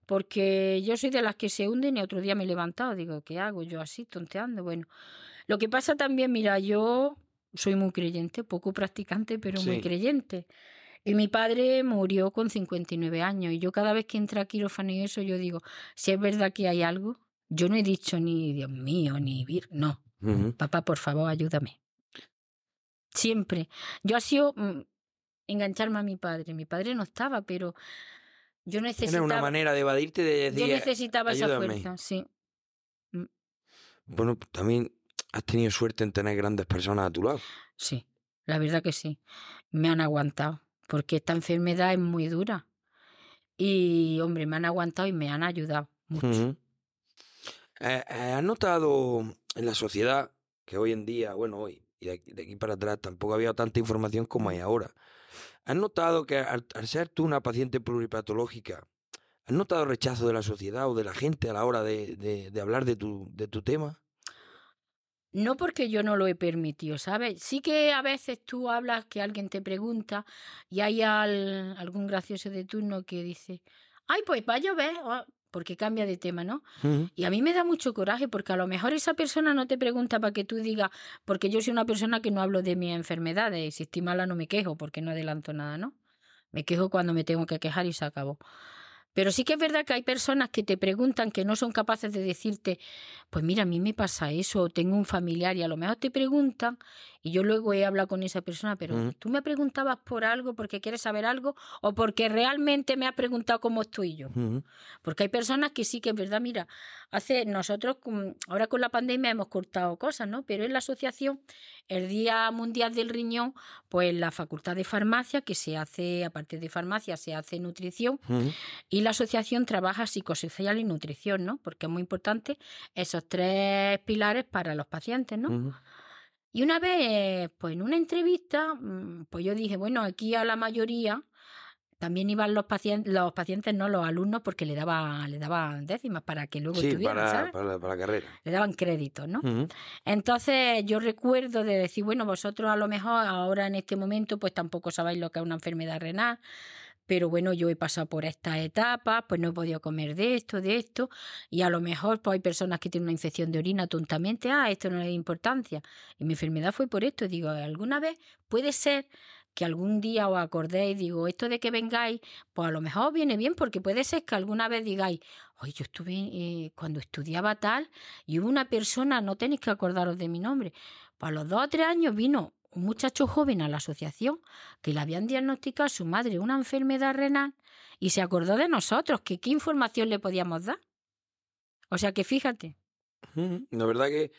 B: Porque yo soy de las que se hunden y otro día me he levantado, digo, ¿qué hago yo así, tonteando? Bueno, lo que pasa también, mira, yo soy muy creyente, poco practicante, pero muy creyente. Y mi padre murió con 59 años y yo cada vez que entra a quirófano y eso, yo digo, si es verdad que hay algo, yo no he dicho ni Dios mío, ni vir, no. Papá, por favor, ayúdame. Siempre. Yo ha sido mm, engancharme a mi padre. Mi padre no estaba, pero yo necesitaba...
A: Era una manera de evadirte de
B: decir, Yo necesitaba esa fuerza, sí.
A: Mm. Bueno, también has tenido suerte en tener grandes personas a tu lado.
B: Sí, la verdad que sí. Me han aguantado, porque esta enfermedad es muy dura. Y, hombre, me han aguantado y me han ayudado mucho.
A: Eh, eh, ¿Has notado en la sociedad que hoy en día, bueno, hoy y de aquí, de aquí para atrás tampoco había tanta información como hay ahora? ¿Has notado que al, ser tú una paciente pluripatológica, has notado rechazo de la sociedad o de la gente a la hora de, de- hablar de tu, de tu tema?
B: No porque yo no lo he permitido, ¿sabes? Sí que a veces tú hablas que alguien te pregunta y hay al- algún gracioso de turno que dice, ay, pues va a llover, porque cambia de tema, ¿no? Y a mí me da mucho coraje porque a lo mejor esa persona no te pregunta para que tú digas, porque yo soy una persona que no hablo de mis enfermedades si estoy mala no me quejo porque no adelanto nada, ¿no? Me quejo cuando me tengo que quejar y se acabó. Pero sí que es verdad que hay personas que te preguntan que no son capaces de decirte, pues mira, a mí me pasa eso, o tengo un familiar y a lo mejor te preguntan y yo luego he hablado con esa persona, pero tú me preguntabas por algo, porque quieres saber algo o porque realmente me has preguntado cómo estoy yo. Porque hay personas que sí que es verdad, mira, hace nosotros ahora con la pandemia hemos cortado cosas, ¿no? Pero en la asociación, el Día Mundial del Riñón, pues la Facultad de Farmacia, que se hace, aparte de farmacia, se hace nutrición, y la asociación trabaja psicosocial y nutrición, ¿no? Porque es muy importante esos tres pilares para los pacientes, ¿no? Y una vez, pues en una entrevista, mm, pues yo dije, bueno, aquí a la mayoría también iban los pacientes, los pacientes, no los alumnos, porque le daban, le daban décimas para que luego
A: Sí,
B: estuvieran,
A: para,
B: ¿sabes?
A: para, para la carrera.
B: Le daban créditos, ¿no? Entonces yo recuerdo de decir, bueno, vosotros a lo mejor ahora en este momento pues tampoco sabéis lo que es una enfermedad renal, pero bueno, yo he pasado por estas etapas, pues no he podido comer de esto, de esto, y a lo mejor pues hay personas que tienen una infección de orina tontamente, ah, esto no le da importancia. Y mi enfermedad fue por esto, digo, alguna vez puede ser que algún día os acordéis, digo, esto de que vengáis, pues a lo mejor viene bien, porque puede ser que alguna vez digáis, oye, yo estuve eh, cuando estudiaba tal, y hubo una persona, no tenéis que acordaros de mi nombre, pues a los dos o tres años vino un muchacho joven a la asociación que le habían diagnosticado a su madre una enfermedad renal y se acordó de nosotros, que qué información le podíamos dar. O sea que fíjate.
A: La verdad que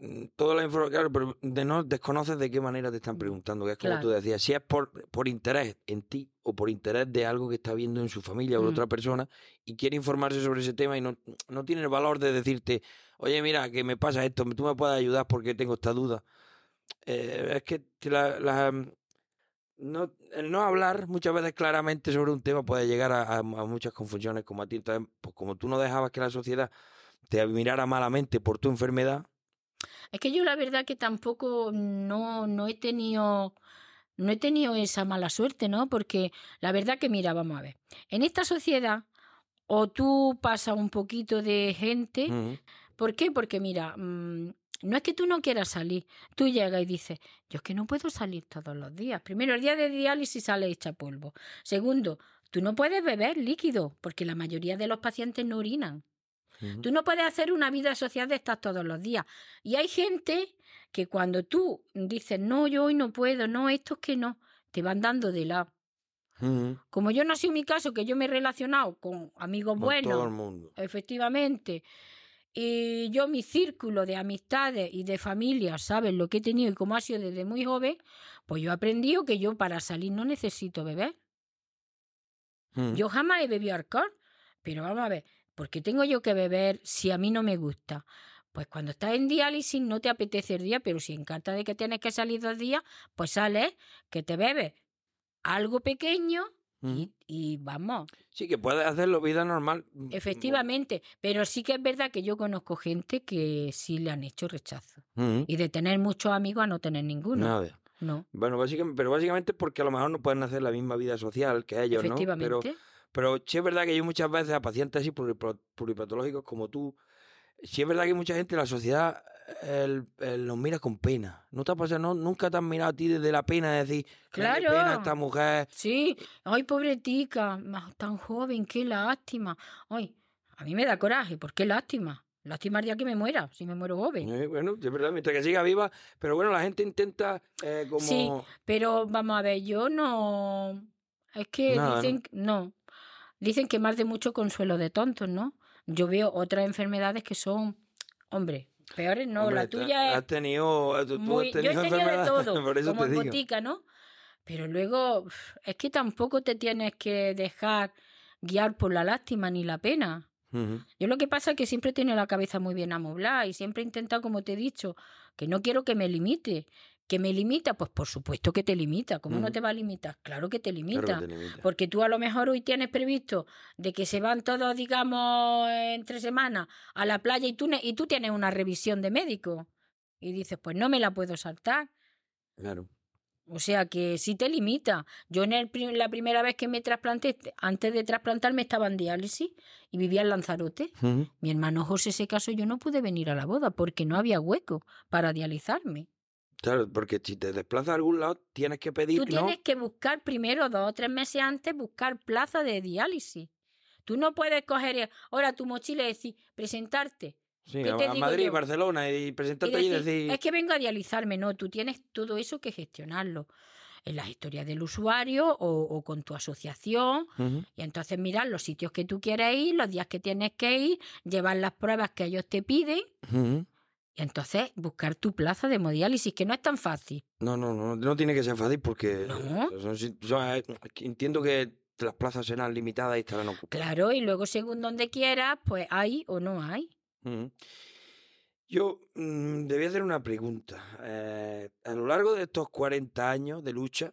A: mm, toda la información, claro, pero de no desconoces de qué manera te están preguntando, que es como
B: Claro.
A: tú decías, si es por, por interés en ti o por interés de algo que está viendo en su familia o en
B: Mm.
A: otra persona y quiere informarse sobre ese tema y no, no tiene el valor de decirte, oye, mira, que me pasa esto, tú me puedes ayudar porque tengo esta duda. Eh, es que la- la, mm, no, el no hablar muchas veces claramente sobre un tema puede llegar a, a- a muchas confusiones como a ti. Entonces, pues como tú no dejabas que la sociedad te mirara malamente por tu enfermedad,
B: es que yo la verdad que tampoco no, no he tenido no he tenido esa mala suerte, ¿no? Porque la verdad que mira, vamos a ver, en esta sociedad o tú pasas un poquito de gente ¿Por qué? Porque mira, mm, no es que tú no quieras salir. Tú llegas y dices, yo es que no puedo salir todos los días. Primero, el día de diálisis sale hecha polvo. Segundo, tú no puedes beber líquido, porque la mayoría de los pacientes no orinan. Tú no puedes hacer una vida social de estas todos los días. Y hay gente que cuando tú dices, no, yo hoy no puedo, no, esto es que no, te van dando de lado. Como yo no ha sido mi caso, que yo me he relacionado con amigos
A: con
B: buenos,
A: todo el mundo.
B: efectivamente. Y yo, mi círculo de amistades y de familia, ¿sabes lo que he tenido y cómo ha sido desde muy joven? Pues yo he aprendido que yo para salir no necesito beber.
A: Ujú.
B: Yo jamás he bebido alcohol, pero vamos a ver, ¿por qué tengo yo que beber si a mí no me gusta? Pues cuando estás en diálisis no te apetece el día, pero si en carta de que tienes que salir dos días, pues sales, que te bebes algo pequeño. Y, y vamos,
A: Sí, que puedes hacerlo vida normal. mm,
B: Efectivamente, pero sí que es verdad que yo conozco gente que sí le han hecho rechazo. Y de tener muchos amigos a no tener ninguno.
A: Nada.
B: No,
A: Bueno, básicamente, pero básicamente porque a lo mejor no pueden hacer la misma vida social que ellos, ¿no?
B: efectivamente.
A: Pero, pero sí es verdad que yo muchas veces a pacientes así pluripatológicos como tú, sí es verdad que mucha gente, la sociedad el, el los mira con pena. ¿No te ha pasado? No, nunca te han mirado a ti desde la pena de decir, "Mira, qué
B: Claro.
A: pena esta mujer.
B: Sí, ay, pobretica, ma- tan joven, qué lástima. Ay, a mí me da coraje, ¿por qué lástima? Lástima el día que me muera, si me muero joven.
A: Eh, bueno, es verdad, mientras que siga viva, pero bueno, la gente intenta eh, como...
B: Sí, Pero vamos a ver, yo no. Es que
A: Nada, ¿no?
B: dicen. No. Dicen que más de mucho consuelo de tontos, ¿no? Yo veo otras enfermedades que son. Hombre, Peores no,
A: Hombre,
B: la tuya es
A: Has tenido, tú- tú
B: muy... Yo he
A: tenido
B: de todo,
A: por eso
B: como en botica, ¿no? Pero luego es que tampoco te tienes que dejar guiar por la lástima ni la pena. Yo lo que pasa es que siempre he tenido la cabeza muy bien amoblada y siempre he intentado, como te he dicho, que no quiero que me limite. ¿Que me limita? Pues por supuesto que te limita. ¿Cómo no
A: Ujú.
B: te va a limitar? Claro que te limita.
A: Claro que te limita.
B: Porque tú a lo mejor hoy tienes previsto de que se van todos, digamos, en tres semanas a la playa y tú, y tú tienes una revisión de médico. Y dices, pues no me la puedo saltar.
A: Claro.
B: O sea que sí te limita. Yo en el la primera vez que me trasplanté, antes de trasplantarme estaba en diálisis y vivía en Lanzarote. Mi hermano José se casó y yo no pude venir a la boda porque no había hueco para dializarme.
A: Claro, porque si te desplazas a algún lado, tienes que pedir,
B: Tú
A: ¿no?
B: tienes que buscar primero, dos o tres meses antes, buscar plaza de diálisis. Tú no puedes coger eh, ahora tu mochila y decir, presentarte.
A: Sí,
B: ¿qué
A: a, Madrid,
B: yo?
A: Barcelona y presentarte allí y
B: decir. Es que vengo a dializarme. No, tú tienes todo eso que gestionarlo. En las historias del usuario o, o con tu asociación. Y entonces mirar los sitios que tú quieres ir, los días que tienes que ir, llevar las pruebas que ellos te piden.
A: Ujú.
B: Y entonces buscar tu plaza de hemodiálisis, que no es tan fácil.
A: No, no, no, no tiene que ser fácil porque
B: No.
A: entiendo que las plazas serán limitadas y estarán ocupadas.
B: Claro, y luego según donde quieras, pues hay o no hay.
A: Yo mm, debía hacer una pregunta. Eh, a lo largo de estos 40 años de lucha,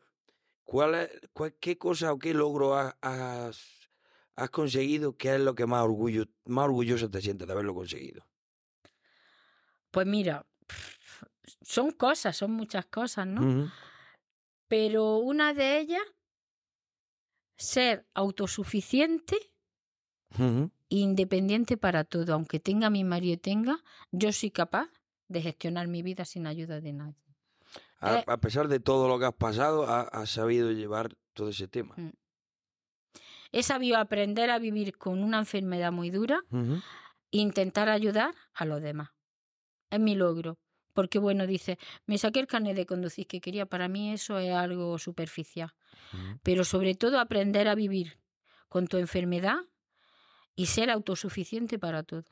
A: ¿cuál es, cuál- ¿qué cosa o qué logro ha- has, has conseguido? ¿Qué es lo que más, orgullo, más orgulloso te sientes de haberlo conseguido?
B: Pues mira, son cosas, son muchas cosas, ¿no? Pero una de ellas, ser autosuficiente e independiente para todo. Aunque tenga mi marido y tenga, yo soy capaz de gestionar mi vida sin ayuda de nadie.
A: A,
B: Eh.
A: a pesar de todo lo que has pasado, ha- has sabido llevar todo ese tema.
B: Mm. He sabido aprender a vivir con una enfermedad muy dura e intentar ayudar a los demás. Es mi logro. Porque bueno, dice, me saqué el carnet de conducir que quería, para mí eso es algo superficial. Pero sobre todo aprender a vivir con tu enfermedad y ser autosuficiente para todo.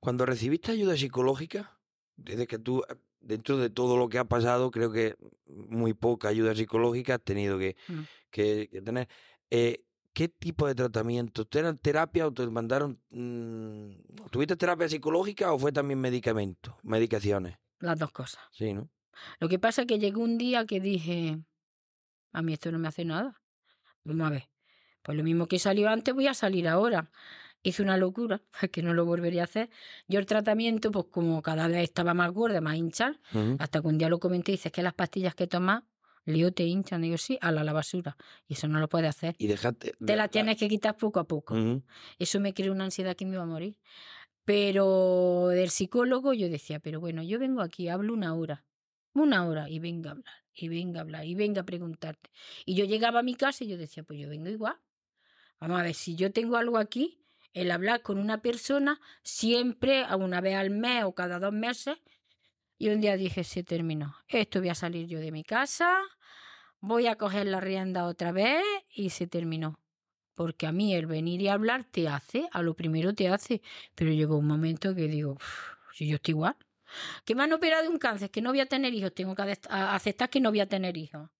A: Cuando recibiste ayuda psicológica, desde que tú, dentro de todo lo que ha pasado, creo que muy poca ayuda psicológica has tenido que,
B: Mm.
A: que- que tener. Eh, ¿Qué tipo de tratamiento? ¿Te eran terapia o te mandaron... mm, ¿Tuviste terapia psicológica o fue también medicamento? Medicaciones.
B: Las dos cosas.
A: Sí, ¿no?
B: Lo que pasa es que llegó un día que dije, a mí esto no me hace nada. Vamos a ver. Pues lo mismo que salió antes, voy a salir ahora. Hice una locura, que no lo volvería a hacer. Yo el tratamiento, pues como cada vez estaba más gorda, más hinchar,
A: Ujú.
B: hasta que un día lo comenté y dices que las pastillas que tomas, lío te hinchan. Digo, sí, a la, la basura. Y eso no lo puedes hacer.
A: Y dejaste...
B: Te la tienes que quitar poco a poco. Eso me creó una ansiedad que me iba a morir. Pero del psicólogo yo decía, pero bueno, yo vengo aquí, hablo una hora, una hora, y venga a hablar, y venga a hablar, y venga a preguntarte. Y yo llegaba a mi casa y yo decía, pues yo vengo igual. Vamos a ver, si yo tengo algo aquí, el hablar con una persona siempre, a una vez al mes o cada dos meses, y un día dije, se terminó. Esto voy a salir yo de mi casa, voy a coger la rienda otra vez y se terminó. Porque a mí el venir y hablar te hace, a lo primero te hace, pero llegó un momento que digo, "Uf, si yo estoy igual. Que me han operado de un cáncer, que no voy a tener hijos, tengo que aceptar que no voy a tener hijos.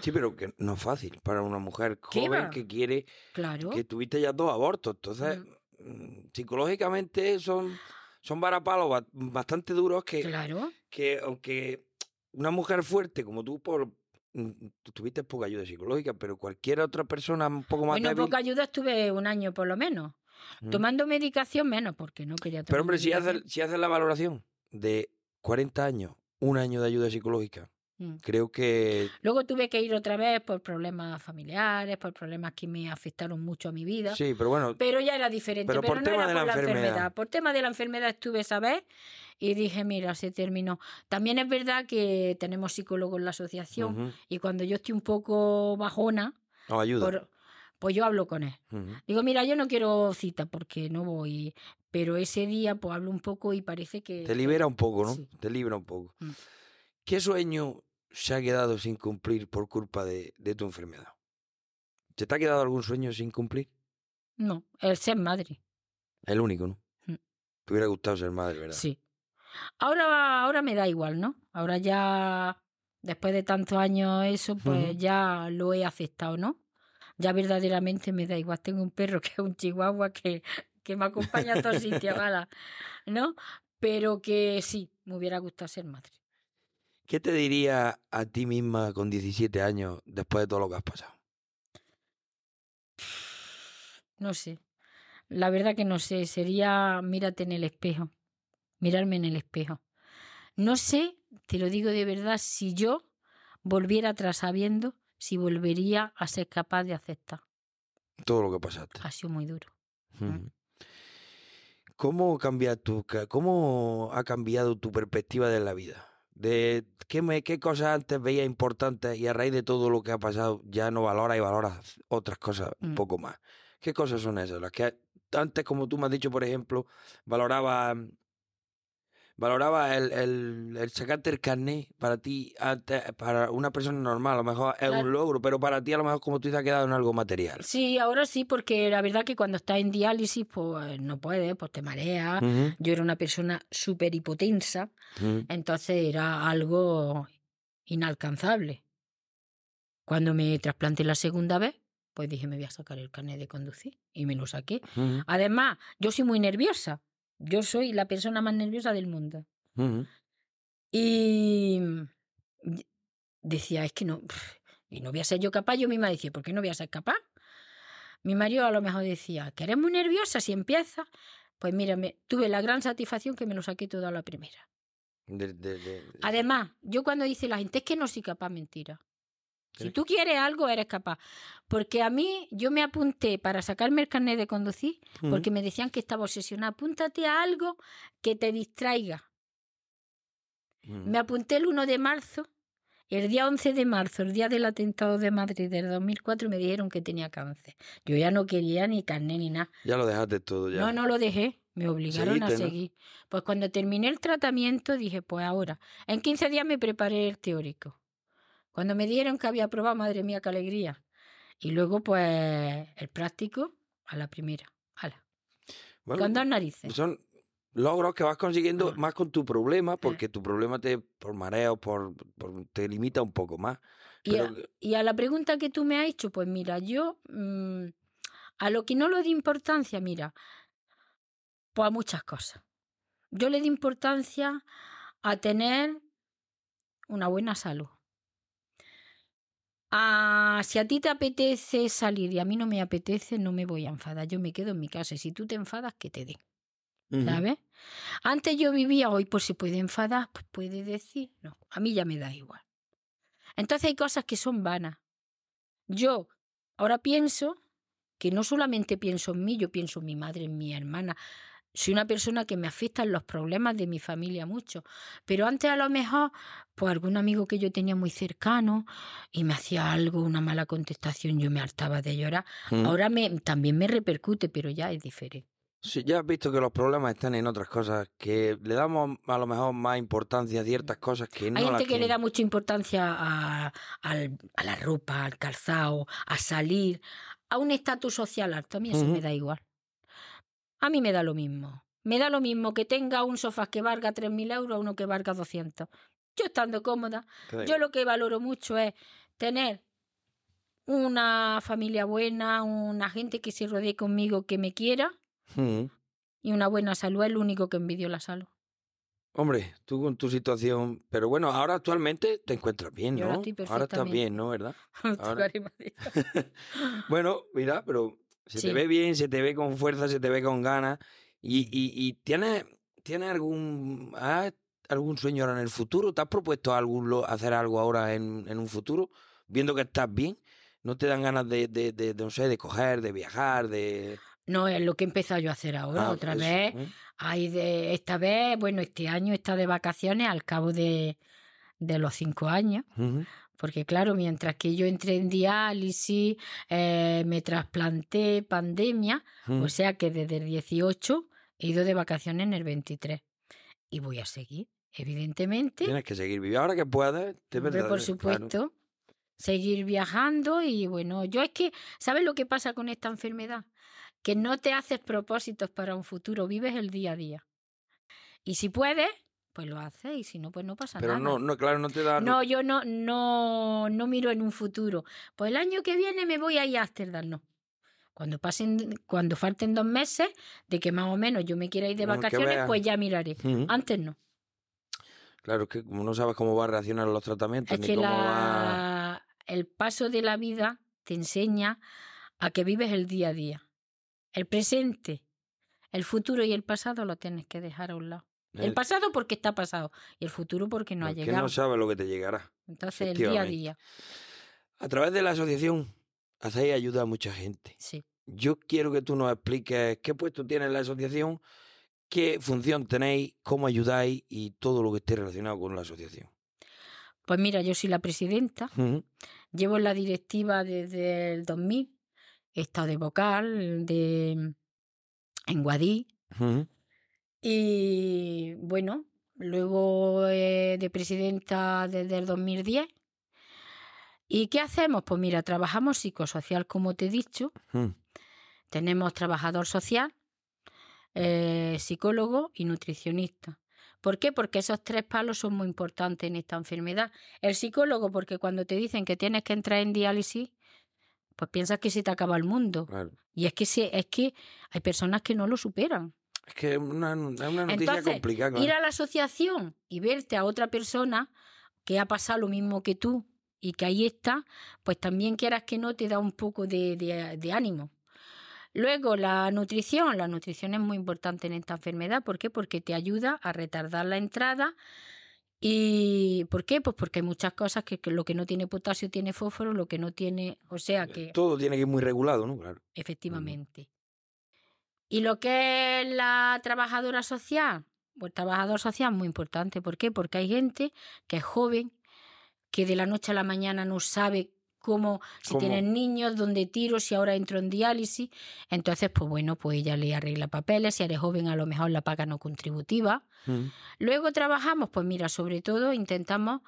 A: Sí, pero que no es fácil para una mujer
B: ¿Qué
A: joven que quiere...
B: Claro.
A: que tuviste ya dos abortos. Entonces, mm, psicológicamente son, son varapalos ba- bastante duros que,
B: Claro.
A: que aunque una mujer fuerte como tú, por mm, tú tuviste poca ayuda psicológica, pero cualquier otra persona un poco más
B: Bueno,
A: débil...
B: poca ayuda estuve un año por lo menos.
A: Mm.
B: Tomando medicación menos, porque no quería tomar
A: Pero hombre, si
B: medicación.
A: haces, si haces la valoración de 40 años, un año de ayuda psicológica,
B: Mm.
A: creo que...
B: Luego tuve que ir otra vez por problemas familiares, por problemas que me afectaron mucho a mi vida.
A: Sí, pero bueno,
B: Pero ya era diferente.
A: Pero
B: Pero,
A: por
B: no
A: tema
B: era
A: de
B: por
A: la
B: enfermedad.
A: enfermedad.
B: Por tema de la enfermedad estuve esa vez y dije, mira, se terminó. También es verdad que tenemos psicólogos en la asociación
A: ujú,
B: y cuando yo estoy un poco bajona,
A: no, ayuda.
B: por- pues yo hablo con él.
A: ujú.
B: Digo, mira, yo no quiero cita porque no voy. Pero ese día pues hablo un poco y parece que...
A: Te libera un poco, ¿no?
B: Sí.
A: Te libra un poco.
B: Mm.
A: ¿Qué sueño se ha quedado sin cumplir por culpa de, de tu enfermedad? ¿Se te ha quedado algún sueño sin cumplir?
B: No, el ser madre.
A: El único, ¿no?
B: Mm.
A: Te hubiera gustado ser madre, ¿verdad?
B: Sí. Ahora, ahora me da igual, ¿no? Ahora ya, después de tantos años eso, pues ya lo he aceptado, ¿no? Ya verdaderamente me da igual. Tengo un perro que es un chihuahua que, que me acompaña a todos sitios, ¿no? Pero que sí, me hubiera gustado ser madre.
A: ¿Qué te diría a ti misma con 17 años después de todo lo que has pasado?
B: No sé. La verdad que no sé. Sería mírate en el espejo. Mirarme en el espejo. No sé, te lo digo de verdad, si yo volviera atrás sabiendo si volvería a ser capaz de aceptar.
A: Todo lo que pasaste.
B: Ha sido muy duro.
A: Ujú. ¿Cómo, cambia tu, ¿Cómo ha cambiado tu perspectiva de la vida? De qué, me, qué cosas antes veías importantes y a raíz de todo lo que ha pasado ya no valoras y valoras otras cosas un
B: Mm.
A: poco más. ¿Qué cosas son esas? Las que antes, como tú me has dicho, por ejemplo, valoraba valoraba el, el, el sacarte el carnet para ti, para una persona normal, a lo mejor es
B: Claro.
A: un logro, pero para ti a lo mejor, como tú dices, ha quedado en algo material.
B: Sí, ahora sí, porque la verdad que cuando estás en diálisis, pues no puedes, pues te mareas. Yo era una persona súper hipotensa, entonces era algo inalcanzable. Cuando me trasplanté la segunda vez, pues dije, me voy a sacar el carnet de conducir y me lo saqué. Además, yo soy muy nerviosa. Yo soy la persona más nerviosa del mundo.
A: ujú.
B: Y y decía, es que no, y no voy a ser yo capaz. Yo misma decía, ¿por qué no voy a ser capaz? Mi marido a lo mejor decía, que eres muy nerviosa si empiezas. Pues mírame, tuve la gran satisfacción que me lo saqué todo a la primera.
A: De- de- de-
B: Además, yo cuando dice la gente es que no soy capaz, mentira. Si tú quieres algo, eres capaz. Porque a mí, yo me apunté para sacarme el carnet de conducir, porque me decían que estaba obsesionada. Apúntate a algo que te distraiga.
A: Ujú.
B: Me apunté el 1 de marzo, el día 11 de marzo, el día del atentado de Madrid del 2004, me dijeron que tenía cáncer. Yo ya no quería ni carnet ni nada.
A: Ya lo dejaste todo ya.
B: No, no lo dejé. Me obligaron a seguir. Pues cuando terminé el tratamiento dije, pues ahora, en 15 días me preparé el teórico. Cuando me dijeron que había aprobado, madre mía, qué alegría. Y luego, pues, el práctico a la primera. Ala.
A: Bueno,
B: Con dos narices.
A: son logros que vas consiguiendo
B: Ah.
A: más con tu problema, porque tu problema te por mareo, por, por- te limita un poco más.
B: Y
A: Pero
B: a, y a la pregunta que tú me has hecho, pues mira, yo mm, a lo que no le di importancia, mira, pues a muchas cosas. Yo le di importancia a tener una buena salud. A, si a ti te apetece salir y a mí no me apetece, no me voy a enfadar. Yo me quedo en mi casa y si tú te enfadas, que te.
A: Ujú.
B: ¿Sabes? Antes yo vivía, hoy por si puede enfadar, pues puede decir, no, a mí ya me da igual. Entonces hay cosas que son vanas. Yo ahora pienso que no solamente pienso en mí, yo pienso en mi madre, en mi hermana. Soy una persona que me afectan los problemas de mi familia mucho. Pero antes a lo mejor, pues algún amigo que yo tenía muy cercano y me hacía algo, una mala contestación, yo me hartaba de llorar.
A: Ujú.
B: Ahora me, también me repercute, pero ya es diferente.
A: Sí, ya has visto que los problemas están en otras cosas, que le damos a lo mejor más importancia a ciertas cosas que no
B: Hay gente que le da mucha importancia a, la ropa, al calzado, a salir, a un estatus social alto. A mí eso me da igual. A mí me da lo mismo. Me da lo mismo que tenga un sofá que valga 3.000 euros a uno que valga 200. Yo estando cómoda, yo lo que valoro mucho es tener una familia buena, una gente que se rodee conmigo que me quiera.
A: Ujú.
B: y una buena salud. Es lo único que envidio la salud.
A: Hombre, tú con tu situación, pero bueno, ahora actualmente te encuentras bien,
B: Yo
A: ¿no?
B: ahora estoy
A: Ahora estás bien, ¿no? ¿Verdad? Ahora-. Bueno, mira, pero se te ve bien, se te ve con fuerza, se te ve con ganas. ¿Y, y, y tienes, tienes algún, has algún sueño ahora en el futuro? ¿Te has propuesto algún, lo- hacer algo ahora en, en un futuro? Viendo que estás bien, ¿no te dan ganas de, de, de, de, no sé, de coger, de viajar, de...
B: No es lo que he empezado yo a hacer ahora,
A: Ah,
B: otra
A: eso,
B: vez.
A: ¿eh?
B: Hay de, esta vez, bueno, este año está de vacaciones al cabo de, de los cinco años. Porque claro, mientras que yo entré en diálisis, eh, me trasplanté pandemia, o sea que desde el 18 he ido de vacaciones en el 23. Y voy a seguir, evidentemente.
A: Tienes que seguir viviendo. Ahora que
B: Hombre,
A: verdad.
B: por
A: claro.
B: supuesto. Seguir viajando y bueno, yo es que, ¿sabes lo que pasa con esta enfermedad? Que no te haces propósitos para un futuro, vives el día a día. Y si puedes, pues lo haces y si no, pues no pasa
A: Pero
B: nada.
A: no, no, claro, no te da...
B: No, yo no, no, no miro en un futuro. Pues el año que viene me voy a ir a Ámsterdam, no. Cuando pasen, cuando falten dos meses de que más o menos yo me quiera ir de
A: Mm,
B: vacaciones, pues ya miraré. Antes no.
A: Claro, es que no sabes cómo va a reaccionar a los tratamientos,
B: Es
A: ni
B: que
A: cómo va...
B: el paso de la vida te enseña a que vives el día a día. El presente, el futuro y el pasado lo tienes que dejar a un lado. El
A: El-
B: pasado porque está pasado y el futuro porque no ha llegado.
A: no sabes lo que te llegará.
B: Entonces el día a día,
A: A través de la asociación hacéis ayuda a mucha gente.
B: sí.
A: Yo quiero que tú nos expliques qué puesto tiene la asociación, qué función tenéis, cómo ayudáis y todo lo que esté relacionado con la asociación.
B: Pues mira, yo soy la presidenta,
A: Ujú,
B: llevo en la directiva desde el 2000, he estado de vocal de, en Guadí y bueno, luego eh, de presidenta desde el 2010. ¿Y qué hacemos? Pues mira, trabajamos psicosocial, como te he dicho, tenemos trabajador social, eh, psicólogo y nutricionista. ¿Por qué? Porque esos tres palos son muy importantes en esta enfermedad. El psicólogo, porque cuando te dicen que tienes que entrar en diálisis, pues piensas que se te acaba el mundo.
A: Claro.
B: Y es que, es que hay personas que no lo superan.
A: Es que es una, es una noticia
B: Entonces,
A: complicada. claro.
B: Ir a la asociación y verte a otra persona que ha pasado lo mismo que tú y que ahí está, pues también quieras que no te da un poco de, de- de ánimo. Luego, la nutrición. La nutrición es muy importante en esta enfermedad. ¿Por qué? Porque te ayuda a retardar la entrada. ¿Y por qué? Pues porque hay muchas cosas que, que lo que no tiene potasio tiene fósforo, lo que no tiene... O sea que...
A: Todo tiene que ir muy regulado, ¿no? Claro.
B: Efectivamente. Y lo que es la trabajadora social, pues el trabajador social es muy importante. ¿Por qué? Porque hay gente que es joven, que de la noche a la mañana no sabe cómo, si
A: ¿Cómo?
B: tienen niños, dónde tiro, si ahora entro en diálisis. Entonces, pues bueno, pues ella le arregla papeles. Si eres joven, a lo mejor la paga no contributiva.
A: Ujú.
B: Luego trabajamos, pues mira, sobre todo intentamos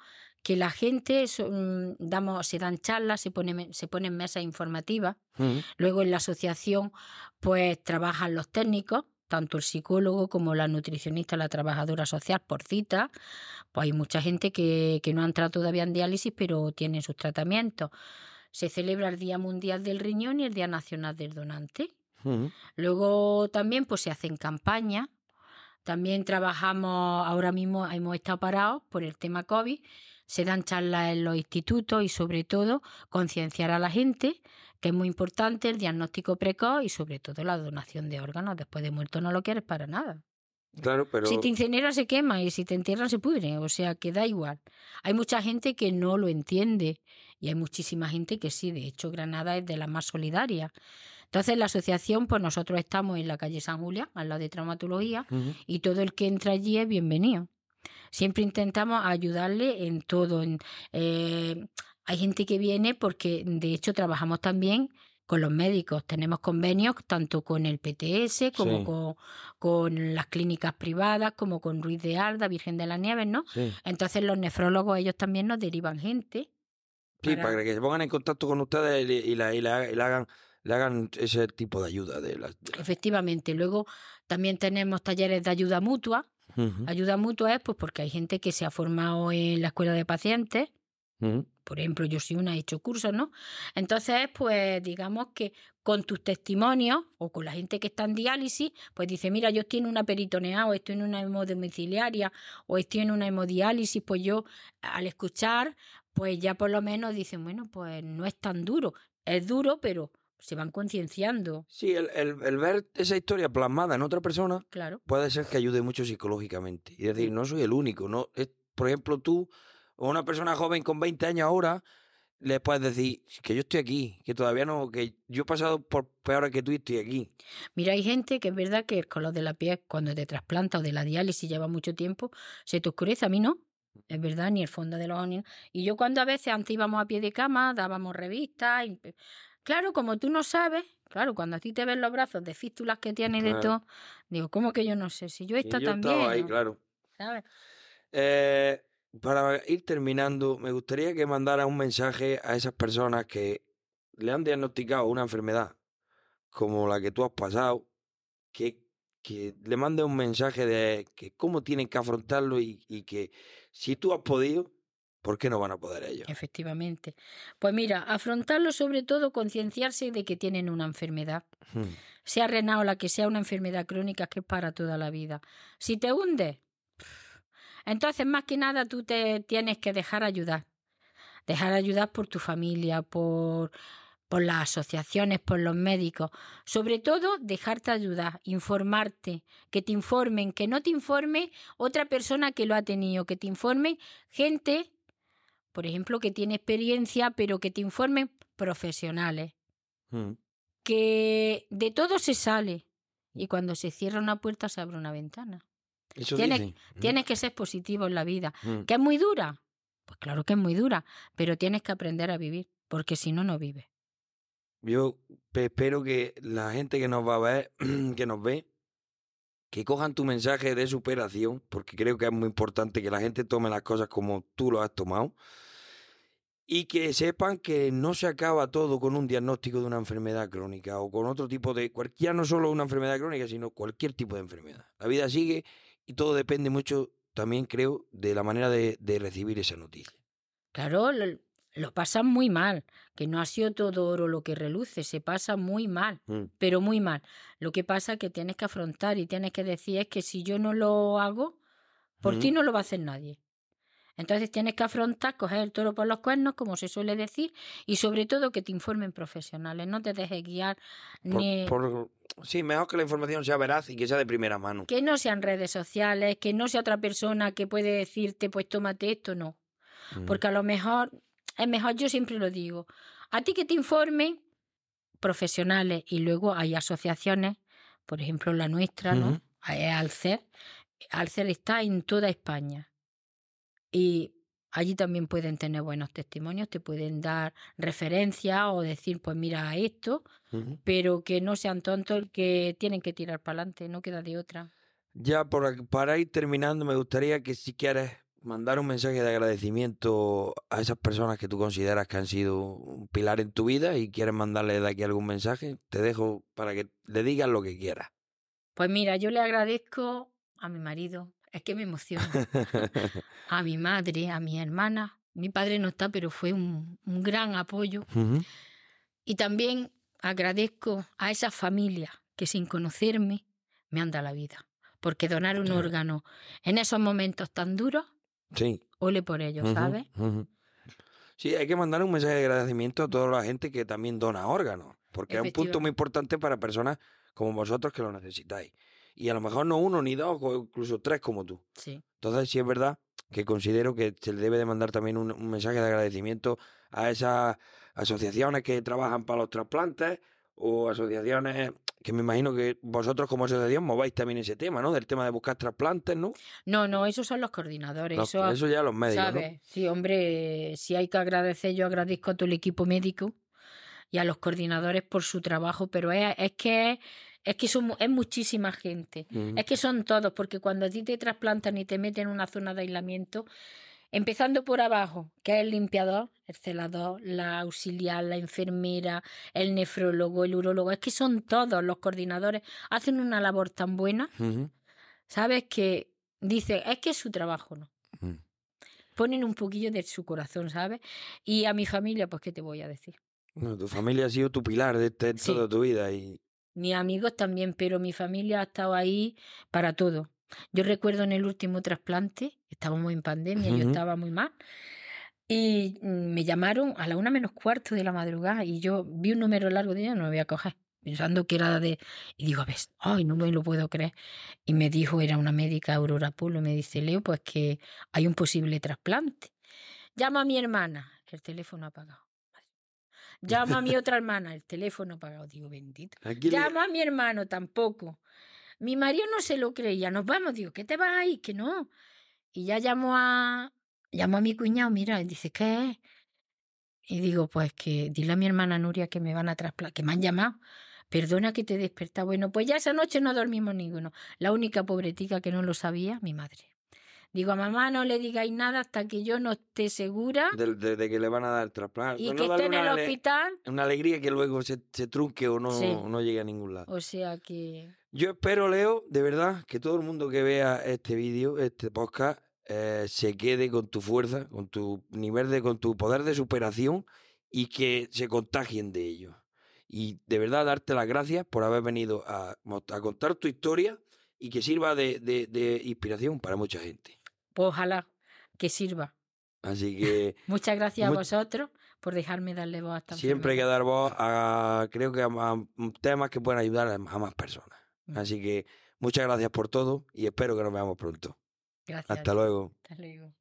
B: que la gente, mm, damos, se dan charlas, se ponen, se ponen mesas informativas.
A: Ujú.
B: Luego en la asociación pues trabajan los técnicos, tanto el psicólogo como la nutricionista, la trabajadora social por cita. Pues hay mucha gente que, que no ha entrado todavía en diálisis pero tienen sus tratamientos. Se celebra el Día Mundial del Riñón y el Día Nacional del Donante.
A: Ujú.
B: Luego también pues se hacen campañas. También trabajamos, ahora mismo hemos estado parados por el tema COVID, se dan charlas en los institutos y sobre todo concienciar a la gente, que es muy importante el diagnóstico precoz y sobre todo la donación de órganos. Después de muerto no lo quieres para nada.
A: Claro, pero...
B: Si te incineran se quema y si te entierran se pudre, o sea que da igual. Hay mucha gente que no lo entiende y hay muchísima gente que sí, de hecho Granada es de las más solidarias. Entonces la asociación, pues nosotros estamos en la calle San Julián, al lado de traumatología, y todo el que entra allí es bienvenido. Siempre intentamos ayudarle en todo. En, eh, hay gente que viene porque de hecho trabajamos también con los médicos. Tenemos convenios tanto con el PTS como
A: Sí.
B: con, con las clínicas privadas, como con Ruiz de Alda, Virgen de las Nieves, ¿no?
A: Sí.
B: Entonces los nefrólogos ellos también nos derivan gente.
A: Sí,
B: para-
A: para que se pongan en contacto con ustedes y, le- y la- y la- y le hagan, le hagan ese tipo de ayuda. De las- de-
B: Efectivamente. Luego también tenemos talleres de ayuda mutua. Ayuda mutua es pues porque hay gente que se ha formado en la escuela de pacientes por ejemplo, yo soy una, he hecho cursos, ¿no? Entonces, pues digamos que con tus testimonios o con la gente que está en diálisis, pues dice, mira, yo estoy en una peritoneada o estoy en una hemodomiciliaria o estoy en una hemodiálisis, pues yo al escuchar, pues ya por lo menos dicen, bueno, pues no es tan duro. Es duro, pero se van concienciando,
A: Sí, el, el- el ver esa historia plasmada en otra persona
B: claro.
A: puede ser que ayude mucho psicológicamente. Y decir, no soy el único. no es, Por ejemplo, tú o una persona joven con 20 años ahora, le puedes decir que yo estoy aquí, que todavía no, que yo he pasado por peores que tú y estoy aquí.
B: Mira, hay gente que es verdad que el color de la piel cuando te trasplanta o de la diálisis lleva mucho tiempo, se te oscurece, a mí no. Es verdad, ni el fondo de los ojos. ni- Y yo cuando a veces antes íbamos a pie de cama, dábamos revistas. y- Claro, como tú no sabes, claro, cuando a ti te ven los brazos de fístulas que tienes de todo, digo, ¿cómo que yo no sé? Si yo
A: Y
B: esto
A: yo
B: también.
A: estaba ahí,
B: ¿no?
A: claro.
B: ¿sabes?
A: Eh, para ir terminando, me gustaría que mandara un mensaje a esas personas que le han diagnosticado una enfermedad como la que tú has pasado, que, que le mande un mensaje de que cómo tienen que afrontarlo y, y que si tú has podido, ¿por qué no van a poder ellos?
B: Efectivamente. Pues mira, afrontarlo sobre todo concienciarse de que tienen una enfermedad.
A: Hmm,
B: Sea renal o la que sea una enfermedad crónica que es para toda la vida. Si te hundes, entonces más que nada tú te tienes que dejar ayudar. Dejar ayudar por tu familia, por, por las asociaciones, por los médicos. Sobre todo, dejarte ayudar, informarte, que te informen, que no te informe otra persona que lo ha tenido, que te informen gente, por ejemplo, que tiene experiencia, pero que te informen profesionales.
A: hmm.
B: Que de todo se sale. Y cuando se cierra una puerta se abre una ventana.
A: Eso
B: Tienes-
A: dicen. Hmm,
B: Tienes que ser positivo en la vida.
A: hmm.
B: ¿Que es muy dura? Pues claro que es muy dura, pero tienes que aprender a vivir, porque si no, no vives.
A: Yo pe- espero que la gente que nos va a ver, que nos ve, que cojan tu mensaje de superación, porque creo que es muy importante que la gente tome las cosas como tú lo has tomado, y que sepan que no se acaba todo con un diagnóstico de una enfermedad crónica o con otro tipo de, ya no solo una enfermedad crónica, sino cualquier tipo de enfermedad. La vida sigue y todo depende mucho, también creo, de la manera de, de recibir esa noticia.
B: Claro, lo, lo pasan muy mal, que no ha sido todo oro lo que reluce, se pasa muy mal,
A: Mm.
B: pero muy mal. Lo que pasa es que tienes que afrontar y tienes que decir es que si yo no lo hago, por
A: Mm.
B: ti no lo va a hacer nadie. Entonces tienes que afrontar, coger el toro por los cuernos, como se suele decir, y sobre todo que te informen profesionales, no te dejes guiar
A: Por-
B: ni...
A: por- sí, mejor que la información sea veraz y que sea de primera mano.
B: Que no sean redes sociales, que no sea otra persona que puede decirte, pues tómate esto, no.
A: Mm.
B: Porque a lo mejor, es mejor, yo siempre lo digo, a ti que te informen profesionales y luego hay asociaciones, por ejemplo la nuestra, ¿no? Es Alcer. Alcer está en toda España. Y allí también pueden tener buenos testimonios, te pueden dar referencias o decir, pues mira esto, pero que no sean tontos que tienen que tirar para adelante, no queda de otra.
A: Ya por para ir terminando, me gustaría que si quieres mandar un mensaje de agradecimiento a esas personas que tú consideras que han sido un pilar en tu vida y quieres mandarle de aquí algún mensaje, te dejo para que le digas lo que quieras.
B: Pues mira, yo le agradezco a mi marido, es que me emociona, a mi madre, a mi hermana. Mi padre no está, pero fue un, un gran apoyo. Y también agradezco a esas familias que sin conocerme me han dado la vida. Porque donar un órgano en esos momentos tan duros,
A: sí.
B: ole por ellos,
A: Ujú,
B: ¿sabes?
A: Sí, hay que mandar un mensaje de agradecimiento a toda la gente que también dona órganos, porque es un punto muy importante para personas como vosotros que lo necesitáis. Y a lo mejor no uno, ni dos, o incluso tres como tú.
B: Sí.
A: Entonces, sí es verdad que considero que se le debe de mandar también un, un mensaje de agradecimiento a esas asociaciones que trabajan para los trasplantes o asociaciones que me imagino que vosotros como asociación mováis también ese tema, ¿no? Del tema de buscar trasplantes, ¿no?
B: No, no, esos son los coordinadores.
A: Los-
B: eso,
A: eso ya los médicos,
B: ¿sabes? Sí, hombre, si hay que agradecer, yo agradezco a todo el equipo médico y a los coordinadores por su trabajo, pero es, es que es que son, es muchísima gente.
A: ¿no? Ujú.
B: Es que son todos, porque cuando a ti te trasplantan y te meten en una zona de aislamiento, empezando por abajo, que es el limpiador, el celador, la auxiliar, la enfermera, el nefrólogo, el urólogo, es que son todos los coordinadores, hacen una labor tan buena. ¿sabes? Que dicen, es que es su trabajo, ¿no?
A: Ujú.
B: Ponen un poquillo de su corazón, ¿sabes? Y a mi familia, pues, ¿qué te voy a decir?
A: Bueno, tu familia ha sido tu pilar de
B: Sí.
A: toda tu vida y
B: Mis amigos también, pero mi familia ha estado ahí para todo. Yo recuerdo en el último trasplante, estábamos en pandemia, yo estaba muy mal, y mm, me llamaron a la una menos cuarto de la madrugada y yo vi un número largo de ella, no lo voy a coger, pensando que era de... Y digo, a ver, ay, no me lo puedo creer. Y me dijo, era una médica, Aurora Polo, me dice, Leo, pues que hay un posible trasplante. Llama a mi hermana, el teléfono apagado. Llama a mi otra hermana, el teléfono apagado. Digo, bendito.
A: aquí le-
B: Llama a mi hermano tampoco. Mi marido no se lo creía. Nos vamos, digo, ¿qué te vas ahí? Que no. Y ya llamo a, llamo a mi cuñado, mira, y dice, ¿qué es? Y digo, pues que dile a mi hermana Nuria que me van a trasplantar, que me han llamado. Perdona que te he despertado. Bueno, pues ya esa noche no dormimos ninguno. La única pobretica que no lo sabía, mi madre. Digo, a mamá no le digáis nada hasta que yo no esté segura
A: de, de- de que le van a dar trasplante.
B: y
A: No
B: que esté en el hospital.
A: Una alegría que luego se, se trunque o no,
B: Sí.
A: no llegue a ningún lado.
B: O sea que...
A: Yo espero, Leo, de verdad, que todo el mundo que vea este vídeo, este podcast, eh, se quede con tu fuerza, con tu nivel de, con tu poder de superación y que se contagien de ello. Y de verdad darte las gracias por haber venido a, a contar tu historia y que sirva de, de, de inspiración para mucha gente.
B: Pues ojalá que sirva.
A: Así que...
B: Muchas gracias a vosotros por dejarme darle voz a esta
A: Siempre hay que dar voz a, creo que a, a temas que puedan ayudar a más personas.
B: Mm.
A: Así que muchas gracias por todo y espero que nos veamos pronto.
B: Gracias.
A: Hasta luego.
B: Hasta luego.